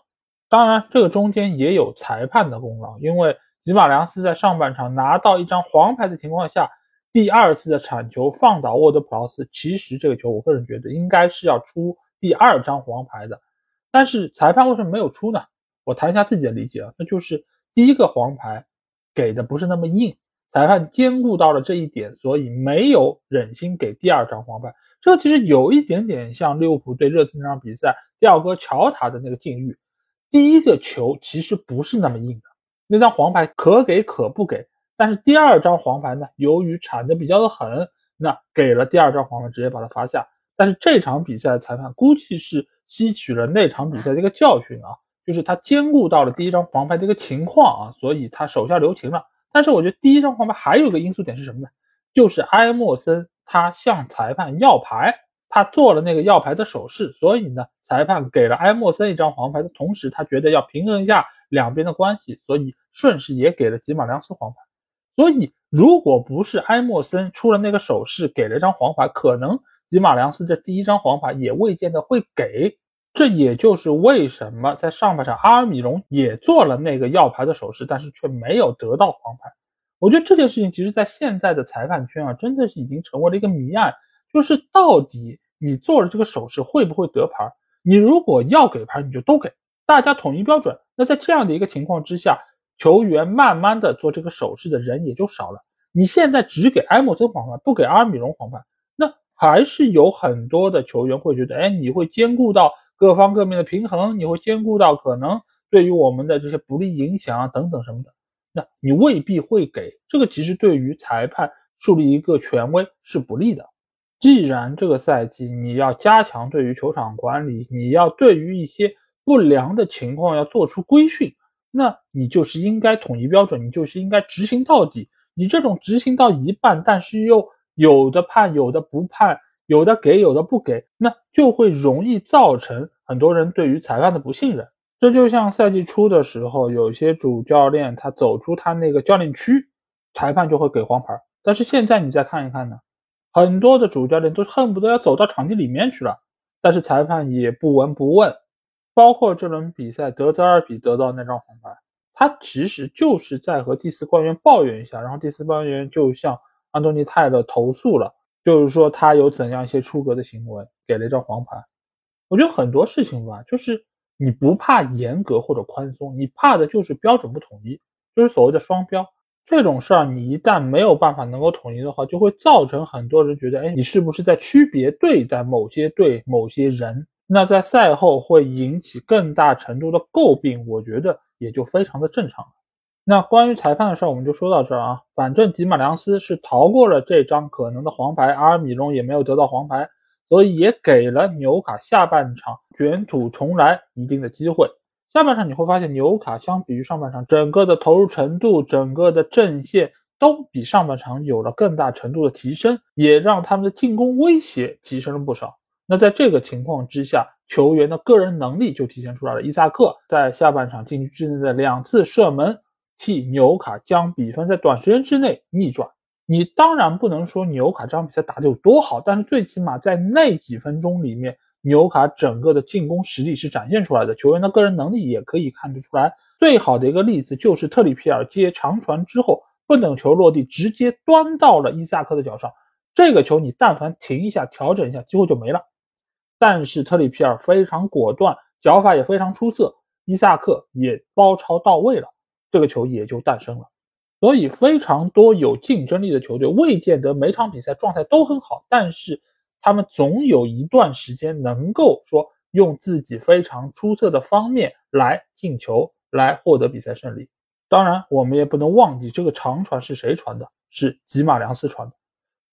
当然，这个中间也有裁判的功劳，因为。吉马良斯在上半场拿到一张黄牌的情况下，第二次的铲球放倒沃德普劳斯，其实这个球我个人觉得应该是要出第二张黄牌的，但是裁判为什么没有出呢？我谈一下自己的理解啊，那就是第一个黄牌给的不是那么硬，裁判兼顾到了这一点，所以没有忍心给第二张黄牌。这其实有一点点像利物浦对热刺那场比赛，第二个乔塔的那个境遇，第一个球其实不是那么硬的。那张黄牌可给可不给，但是第二张黄牌呢，由于铲的比较的狠，那给了第二张黄牌，直接把他罚下。但是这场比赛的裁判估计是吸取了那场比赛的一个教训啊，就是他兼顾到了第一张黄牌这个情况啊，所以他手下留情了。但是我觉得第一张黄牌还有个因素点是什么呢？就是埃莫森他向裁判要牌，他做了那个要牌的手势，所以呢，裁判给了埃莫森一张黄牌的同时，他觉得要平衡一下。两边的关系，所以顺势也给了吉马良斯黄牌。所以，如果不是埃莫森出了那个手势，给了张黄牌，可能吉马良斯这第一张黄牌也未见得会给。这也就是为什么在上半场阿尔米隆也做了那个要牌的手势，但是却没有得到黄牌。我觉得这件事情，其实在现在的裁判圈啊，真的是已经成为了一个谜案，就是到底你做了这个手势会不会得牌？你如果要给牌，你就都给。大家统一标准，那在这样的一个情况之下，球员慢慢的做这个手势的人也就少了。你现在只给埃莫森黄牌，不给阿尔米隆黄牌，那还是有很多的球员会觉得，哎，你会兼顾到各方各面的平衡，你会兼顾到可能对于我们的这些不利影响啊等等什么的，那你未必会给。这个其实对于裁判树立一个权威是不利的。既然这个赛季你要加强对于球场管理，你要对于一些。不良的情况要做出规训，那你就是应该统一标准，你就是应该执行到底。你这种执行到一半，但是又有的判，有的不判，有的给，有的不给，那就会容易造成很多人对于裁判的不信任。这就像赛季初的时候，有些主教练他走出他那个教练区，裁判就会给黄牌。但是现在你再看一看呢，很多的主教练都恨不得要走到场地里面去了，但是裁判也不闻不问。包括这轮比赛，德泽尔比得到那张黄牌，他其实就是在和第四官员抱怨一下，然后第四官员就向安东尼泰勒投诉了，就是说他有怎样一些出格的行为，给了一张黄牌。我觉得很多事情吧，就是你不怕严格或者宽松，你怕的就是标准不统一，就是所谓的双标。这种事儿你一旦没有办法能够统一的话，就会造成很多人觉得，哎，你是不是在区别对待某些对某些人？那在赛后会引起更大程度的诟病，我觉得也就非常的正常了。那关于裁判的事儿，我们就说到这儿啊。反正吉马良斯是逃过了这张可能的黄牌，阿尔米隆也没有得到黄牌，所以也给了纽卡下半场卷土重来一定的机会。下半场你会发现，纽卡相比于上半场，整个的投入程度、整个的阵线都比上半场有了更大程度的提升，也让他们的进攻威胁提升了不少。那在这个情况之下，球员的个人能力就体现出来了。伊萨克在下半场禁区之内的两次射门，替纽卡将比分在短时间之内逆转。你当然不能说纽卡这场比赛打得有多好，但是最起码在那几分钟里面，纽卡整个的进攻实力是展现出来的，球员的个人能力也可以看得出来。最好的一个例子就是特里皮尔接长传之后，不等球落地，直接端到了伊萨克的脚上。这个球你但凡停一下，调整一下，机会就没了。但是特里皮尔非常果断，脚法也非常出色，伊萨克也包抄到位了，这个球也就诞生了。所以非常多有竞争力的球队未见得每场比赛状态都很好，但是他们总有一段时间能够说用自己非常出色的方面来进球，来获得比赛胜利。当然，我们也不能忘记这个长传是谁传的，是吉马良斯传的。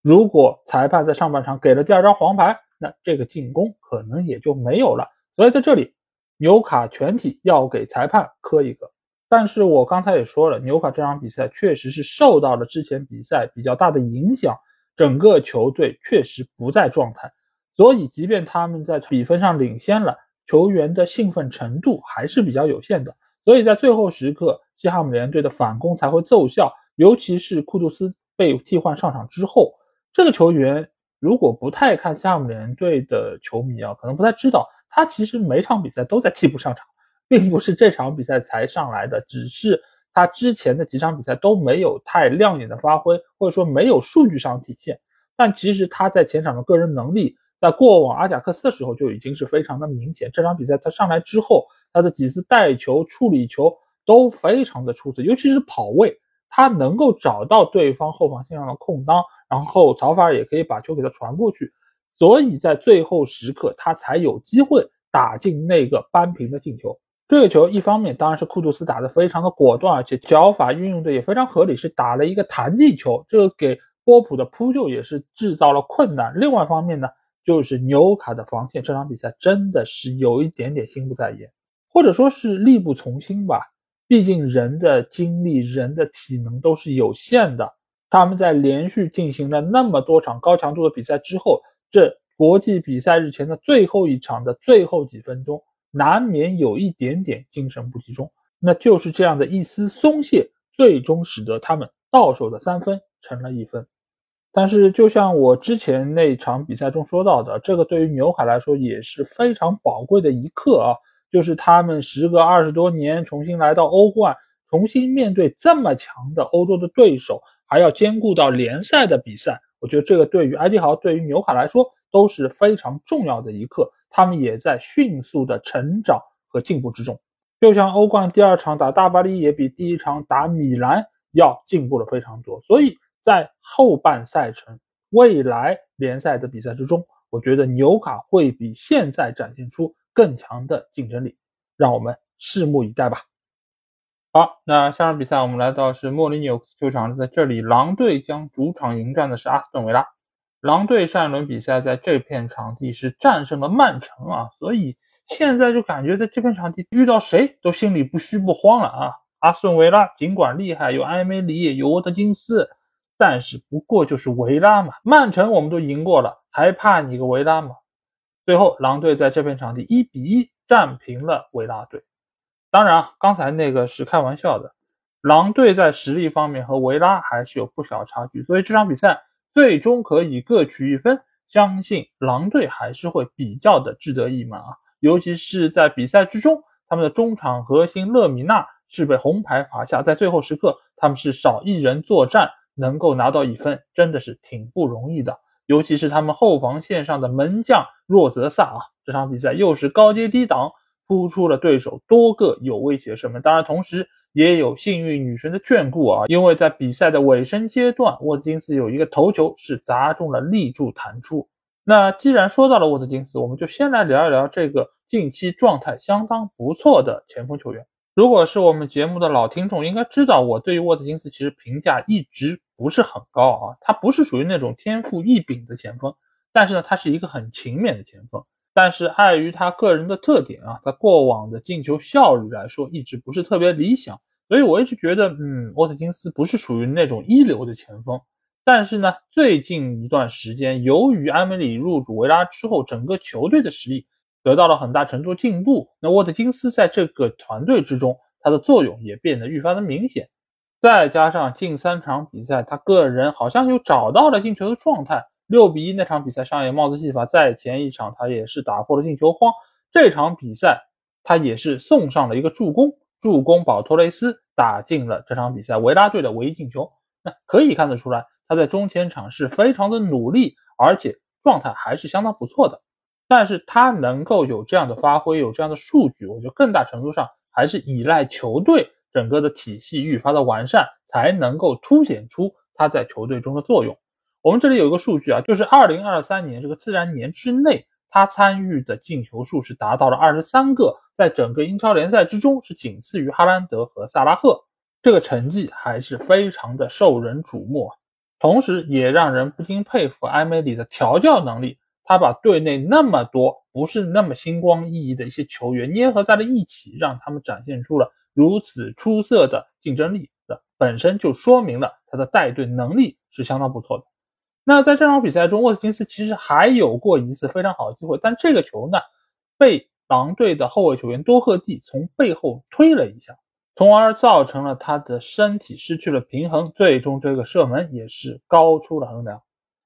如果裁判在上半场给了第二张黄牌，那这个进攻可能也就没有了，所以在这里，纽卡全体要给裁判磕一个。但是我刚才也说了，纽卡这场比赛确实是受到了之前比赛比较大的影响，整个球队确实不在状态，所以即便他们在比分上领先了，球员的兴奋程度还是比较有限的。所以在最后时刻，西汉姆联队的反攻才会奏效，尤其是库杜斯被替换上场之后，这个球员。如果不太看西汉姆联队的球迷啊，可能不太知道，他其实每场比赛都在替补上场，并不是这场比赛才上来的，只是他之前的几场比赛都没有太亮眼的发挥，或者说没有数据上体现。但其实他在前场的个人能力，在过往阿贾克斯的时候就已经是非常的明显。这场比赛他上来之后，他的几次带球、处理球都非常的出色，尤其是跑位，他能够找到对方后防线上的空当，然后曹法尔也可以把球给他传过去，所以在最后时刻他才有机会打进那个扳平的进球。这个球一方面当然是库杜斯打得非常的果断，而且脚法运用的也非常合理，是打了一个弹地球，这个给波普的扑救也是制造了困难。另外一方面呢，就是纽卡的防线这场比赛真的是有一点点心不在焉，或者说是力不从心吧。毕竟人的精力、人的体能都是有限的。他们在连续进行了那么多场高强度的比赛之后，这国际比赛日前的最后一场的最后几分钟。难免有一点点精神不集中，那就是这样的一丝松懈，最终使得他们到手的三分成了一分。但是，就像我之前那场比赛中说到的，这个对于纽卡来说也是非常宝贵的一刻啊，就是他们时隔二十多年重新来到欧冠，重新面对这么强的欧洲的对手，还要兼顾到联赛的比赛，我觉得这个对于埃迪豪，对于纽卡来说都是非常重要的一刻。他们也在迅速的成长和进步之中，就像欧冠第二场打大巴黎也比第一场打米兰要进步了非常多。所以在后半赛程未来联赛的比赛之中，我觉得纽卡会比现在展现出更强的竞争力，让我们拭目以待吧。好，那下场比赛我们来到是莫里纽斯球场，在这里狼队将主场迎战的是阿斯顿维拉。狼队上一轮比赛在这片场地是战胜了曼城啊，所以现在就感觉在这片场地遇到谁都心里不虚不慌了啊。阿斯顿维拉尽管厉害，有埃梅里，有沃特金斯，但是不过就是维拉嘛。曼城我们都赢过了，还怕你个维拉吗？最后狼队在这片场地一比一战平了维拉队。当然，刚才那个是开玩笑的，狼队在实力方面和维拉还是有不小差距，所以这场比赛。最终可以各取一分，相信狼队还是会比较的志得意满啊！尤其是在比赛之中，他们的中场核心勒米纳是被红牌罚下，在最后时刻他们是少一人作战，能够拿到一分，真的是挺不容易的。尤其是他们后防线上的门将若泽萨啊，这场比赛又是高接低挡，扑出了对手多个有威胁射门，当然同时。也有幸运女神的眷顾啊，因为在比赛的尾声阶段，沃特金斯有一个头球是砸中了立柱弹出。那既然说到了沃特金斯，我们就先来聊一聊这个近期状态相当不错的前锋球员。如果是我们节目的老听众，应该知道我对于沃特金斯其实评价一直不是很高啊，他不是属于那种天赋异禀的前锋，但是呢，他是一个很勤勉的前锋。但是碍于他个人的特点啊，在过往的进球效率来说，一直不是特别理想，所以我一直觉得，嗯，沃特金斯不是属于那种一流的前锋。但是呢，最近一段时间，由于埃梅里入主维拉之后，整个球队的实力得到了很大程度进步，那沃特金斯在这个团队之中，他的作用也变得愈发的明显。再加上近三场比赛，他个人好像又找到了进球的状态。六比一那场比赛上演帽子戏法，在前一场他也是打破了进球荒。这场比赛他也是送上了一个助攻，助攻保托雷斯打进了这场比赛维拉队的唯一进球。那可以看得出来，他在中前场是非常的努力，而且状态还是相当不错的。但是他能够有这样的发挥，有这样的数据，我觉得更大程度上还是依赖球队整个的体系愈发的完善，才能够凸显出他在球队中的作用。我们这里有一个数据啊，就是二零二三年这个自然年之内，他参与的进球数是达到了二十三个，在整个英超联赛之中是仅次于哈兰德和萨拉赫，这个成绩还是非常的受人瞩目，同时也让人不禁佩服埃梅里的调教能力，他把队内那么多不是那么星光熠熠的一些球员捏合在了一起，让他们展现出了如此出色的竞争力，的本身就说明了他的带队能力是相当不错的。那在这场比赛中，沃特金斯其实还有过一次非常好的机会，但这个球呢，被狼队的后卫球员多赫蒂从背后推了一下，从而造成了他的身体失去了平衡，最终这个射门也是高出了横梁。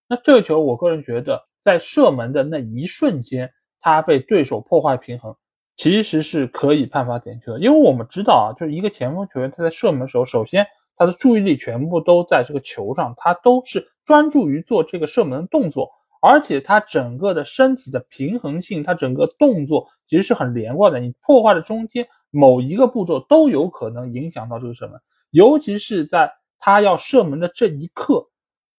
那这个球，我个人觉得，在射门的那一瞬间，他被对手破坏平衡，其实是可以判罚点球的，因为我们知道啊，就是一个前锋球员他在射门的时候，首先他的注意力全部都在这个球上，他都是专注于做这个射门的动作，而且他整个的身体的平衡性，他整个动作其实是很连贯的，你破坏了中间某一个步骤都有可能影响到这个射门，尤其是在他要射门的这一刻，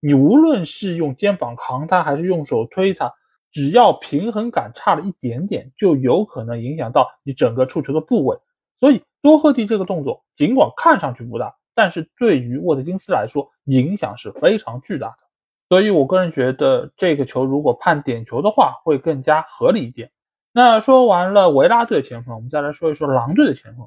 你无论是用肩膀扛他，还是用手推他。只要平衡感差了一点点，就有可能影响到你整个触球的部位。所以多赫蒂这个动作尽管看上去不大，但是对于沃特金斯来说影响是非常巨大的。所以我个人觉得这个球如果判点球的话，会更加合理一点。那说完了维拉队的前锋，我们再来说一说狼队的前锋。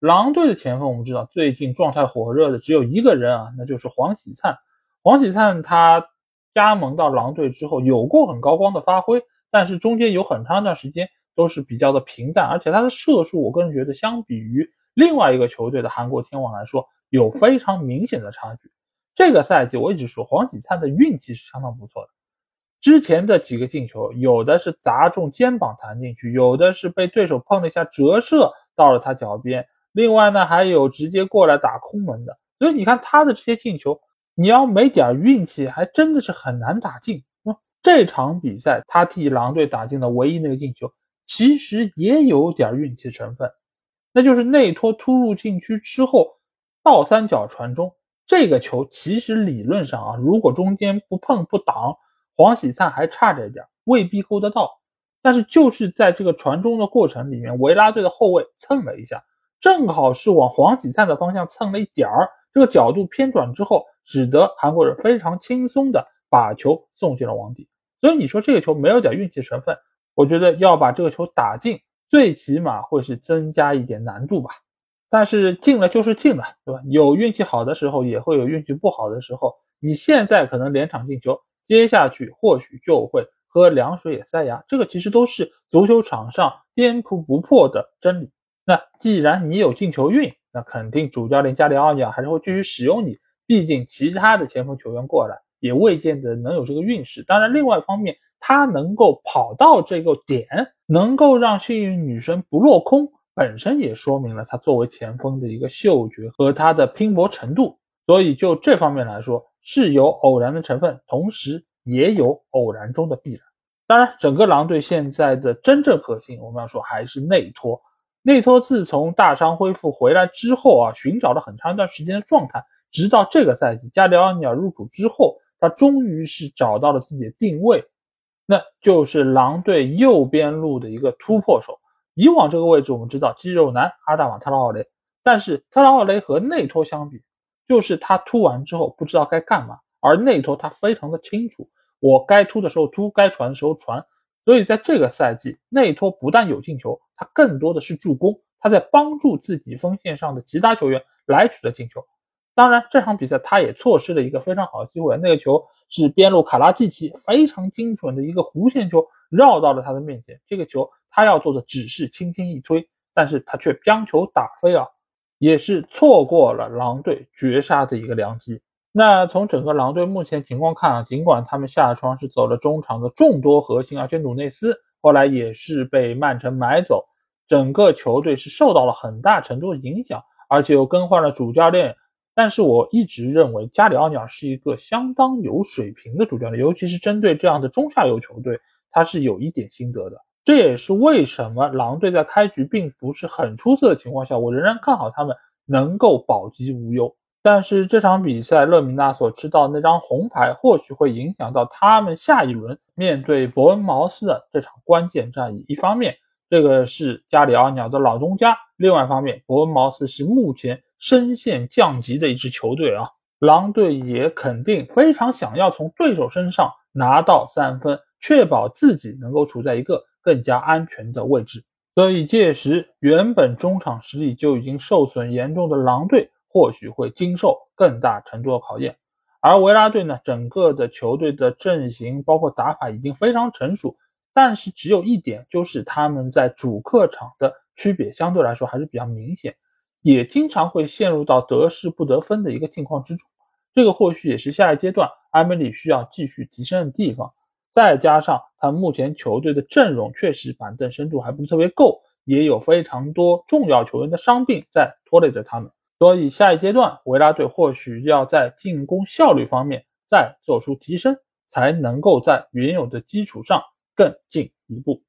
狼队的前锋我们知道最近状态火热的只有一个人啊，那就是黄喜灿。黄喜灿他。加盟到狼队之后，有过很高光的发挥，但是中间有很长一段时间都是比较的平淡，而且他的射术，我个人觉得相比于另外一个球队的韩国天王来说，有非常明显的差距。这个赛季我一直说黄喜灿的运气是相当不错的，之前的几个进球，有的是砸中肩膀弹进去，有的是被对手碰了一下折射到了他脚边，另外呢还有直接过来打空门的，所以你看他的这些进球。你要没点运气，还真的是很难打进。这场比赛他替狼队打进的唯一那个进球，其实也有点运气成分，那就是内托突入禁区之后倒三角传中。这个球其实理论上啊，如果中间不碰不挡，黄喜灿还差着点，未必够得到。但是就是在这个传中的过程里面，维拉队的后卫蹭了一下，正好是往黄喜灿的方向蹭了一点儿，这个角度偏转之后。使得韩国人非常轻松的把球送进了网底，所以你说这个球没有点运气成分，我觉得要把这个球打进，最起码会是增加一点难度吧。但是进了就是进了，对吧？有运气好的时候，也会有运气不好的时候。你现在可能连场进球，接下去或许就会喝凉水也塞牙，这个其实都是足球场上颠扑不破的真理。那既然你有进球运，那肯定主教练加里奥尼尔还是会继续使用你。毕竟，其他的前锋球员过来也未见得能有这个运势。当然，另外一方面，他能够跑到这个点，能够让幸运女神不落空，本身也说明了他作为前锋的一个嗅觉和他的拼搏程度。所以，就这方面来说，是有偶然的成分，同时也有偶然中的必然。当然，整个狼队现在的真正核心，我们要说还是内托。内托自从大伤恢复回来之后啊，寻找了很长一段时间的状态。直到这个赛季，加里奥尼尔入主之后，他终于是找到了自己的定位，那就是狼队右边路的一个突破手。以往这个位置我们知道肌肉男阿达瓦特拉奥雷，但是特拉奥雷和内托相比，就是他突完之后不知道该干嘛，而内托他非常的清楚，我该突的时候突，该传的时候传。所以在这个赛季，内托不但有进球，他更多的是助攻，他在帮助自己锋线上的其他球员来取得进球。当然，这场比赛他也错失了一个非常好的机会。那个球是边路卡拉季奇非常精准的一个弧线球，绕到了他的面前。这个球他要做的只是轻轻一推，但是他却将球打飞啊，也是错过了狼队绝杀的一个良机。那从整个狼队目前情况看啊，尽管他们下窗是走了中场的众多核心，而且努内斯后来也是被曼城买走，整个球队是受到了很大程度的影响，而且又更换了主教练。但是我一直认为加里奥尼尔是一个相当有水平的主教练，尤其是针对这样的中下游球队，他是有一点心得的。这也是为什么狼队在开局并不是很出色的情况下，我仍然看好他们能够保级无忧。但是这场比赛，勒米纳所吃到那张红牌，或许会影响到他们下一轮面对伯恩茅斯的这场关键战役。一方面，这个是加里奥鸟的老东家；另外一方面，伯恩茅斯是目前。深陷降级的一支球队啊，狼队也肯定非常想要从对手身上拿到三分，确保自己能够处在一个更加安全的位置。所以届时，原本中场实力就已经受损严重的狼队，或许会经受更大程度的考验。而维拉队呢，整个的球队的阵型包括打法已经非常成熟，但是只有一点，就是他们在主客场的区别相对来说还是比较明显。也经常会陷入到得势不得分的一个境况之中，这个或许也是下一阶段埃梅里需要继续提升的地方。再加上他目前球队的阵容确实板凳深度还不是特别够，也有非常多重要球员的伤病在拖累着他们。所以下一阶段，维拉队或许要在进攻效率方面再做出提升，才能够在原有的基础上更进一步。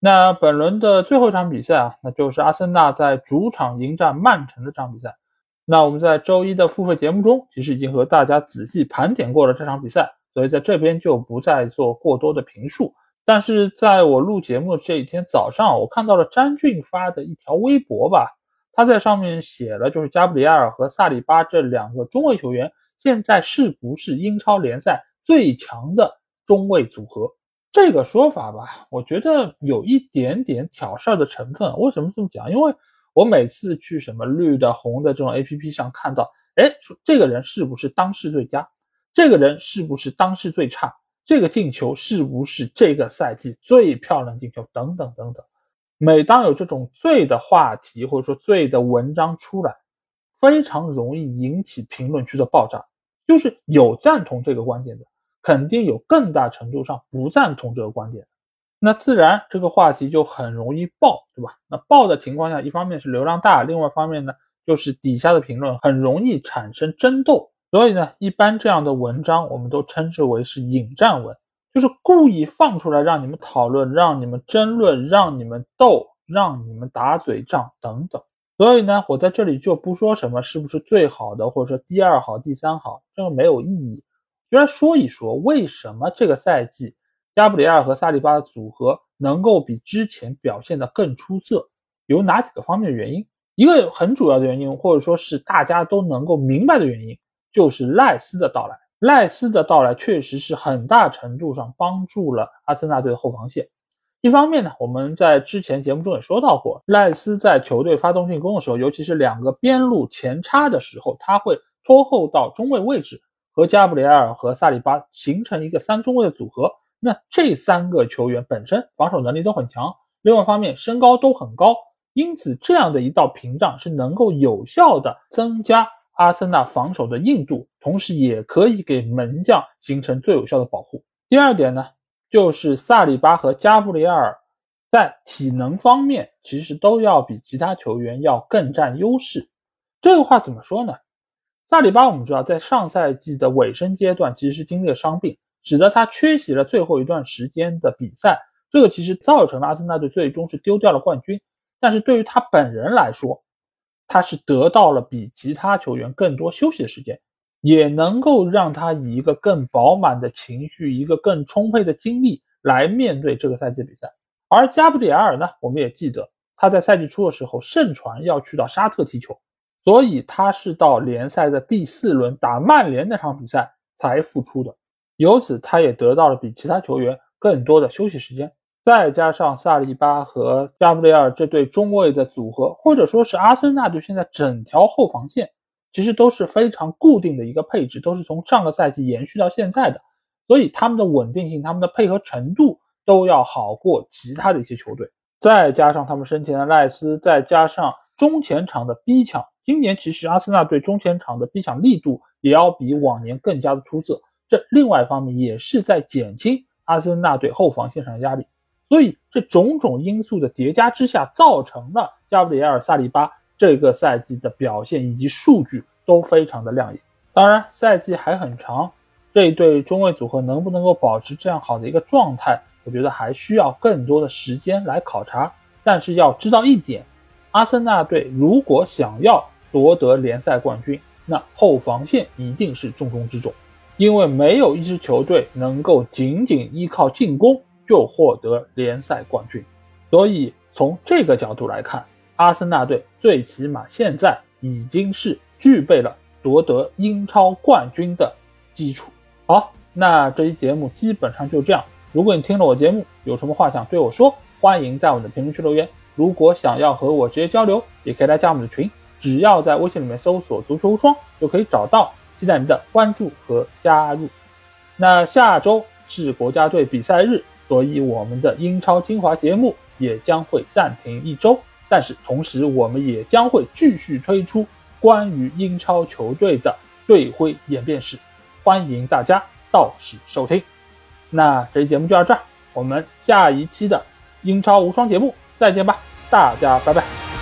那本轮的最后一场比赛啊，那就是阿森纳在主场迎战曼城的这场比赛。那我们在周一的付费节目中，其实已经和大家仔细盘点过了这场比赛，所以在这边就不再做过多的评述。但是在我录节目的这一天早上，我看到了詹俊发的一条微博吧，他在上面写了，就是加布里埃尔和萨里巴这两个中卫球员现在是不是英超联赛最强的中卫组合？这个说法吧，我觉得有一点点挑事儿的成分。为什么这么讲？因为我每次去什么绿的、红的这种 A P P 上看到，哎，说这个人是不是当世最佳？这个人是不是当世最差？这个进球是不是这个赛季最漂亮进球？等等等等。每当有这种最的话题或者说最的文章出来，非常容易引起评论区的爆炸。就是有赞同这个观点的，肯定有更大程度上不赞同这个观点。那自然这个话题就很容易爆，对吧？那爆的情况下，一方面是流量大，另外一方面呢，就是底下的评论很容易产生争斗。所以呢，一般这样的文章我们都称之为是引战文，就是故意放出来让你们讨论、让你们争论、让你们斗、让你们打嘴仗等等。所以呢，我在这里就不说什么是不是最好的，或者说第二好、第三好，这个没有意义。就来说一说为什么这个赛季。加布里埃尔和萨利巴的组合能够比之前表现得更出色，有哪几个方面的原因？一个很主要的原因，或者说是大家都能够明白的原因，就是赖斯的到来。赖斯的到来确实是很大程度上帮助了阿森纳队的后防线。一方面呢，我们在之前节目中也说到过，赖斯在球队发动进攻的时候，尤其是两个边路前插的时候，他会拖后到中卫位置，和加布里埃尔和萨利巴形成一个三中卫的组合。那这三个球员本身防守能力都很强，另外一方面身高都很高，因此这样的一道屏障是能够有效的增加阿森纳防守的硬度，同时也可以给门将形成最有效的保护。第二点呢，就是萨里巴和加布里埃尔在体能方面其实都要比其他球员要更占优势。这个话怎么说呢？萨里巴我们知道，在上赛季的尾声阶段其实是经历了伤病。使得他缺席了最后一段时间的比赛，这个其实造成了阿森纳队最终是丢掉了冠军。但是对于他本人来说，他是得到了比其他球员更多休息的时间，也能够让他以一个更饱满的情绪、一个更充沛的精力来面对这个赛季比赛。而加布里埃尔呢，我们也记得他在赛季初的时候盛传要去到沙特踢球，所以他是到联赛的第四轮打曼联那场比赛才复出的。由此，他也得到了比其他球员更多的休息时间。再加上萨利巴和加布里尔这对中卫的组合，或者说是阿森纳队现在整条后防线，其实都是非常固定的一个配置，都是从上个赛季延续到现在的。所以他们的稳定性、他们的配合程度都要好过其他的一些球队。再加上他们身前的赖斯，再加上中前场的逼抢，今年其实阿森纳队中前场的逼抢力度也要比往年更加的出色。这另外一方面也是在减轻阿森纳队后防线上的压力，所以这种种因素的叠加之下，造成了加布里埃尔·萨利巴这个赛季的表现以及数据都非常的亮眼。当然，赛季还很长，这一对中卫组合能不能够保持这样好的一个状态，我觉得还需要更多的时间来考察。但是要知道一点，阿森纳队如果想要夺得联赛冠军，那后防线一定是重中之重。因为没有一支球队能够仅仅依靠进攻就获得联赛冠军，所以从这个角度来看，阿森纳队最起码现在已经是具备了夺得英超冠军的基础。好，那这期节目基本上就这样。如果你听了我节目，有什么话想对我说，欢迎在我的评论区留言。如果想要和我直接交流，也可以来加我们的群，只要在微信里面搜索“足球无双”就可以找到。期待您的关注和加入。那下周是国家队比赛日，所以我们的英超精华节目也将会暂停一周。但是同时，我们也将会继续推出关于英超球队的队徽演变史，欢迎大家到时收听。那这期节目就到这儿，我们下一期的英超无双节目再见吧，大家拜拜。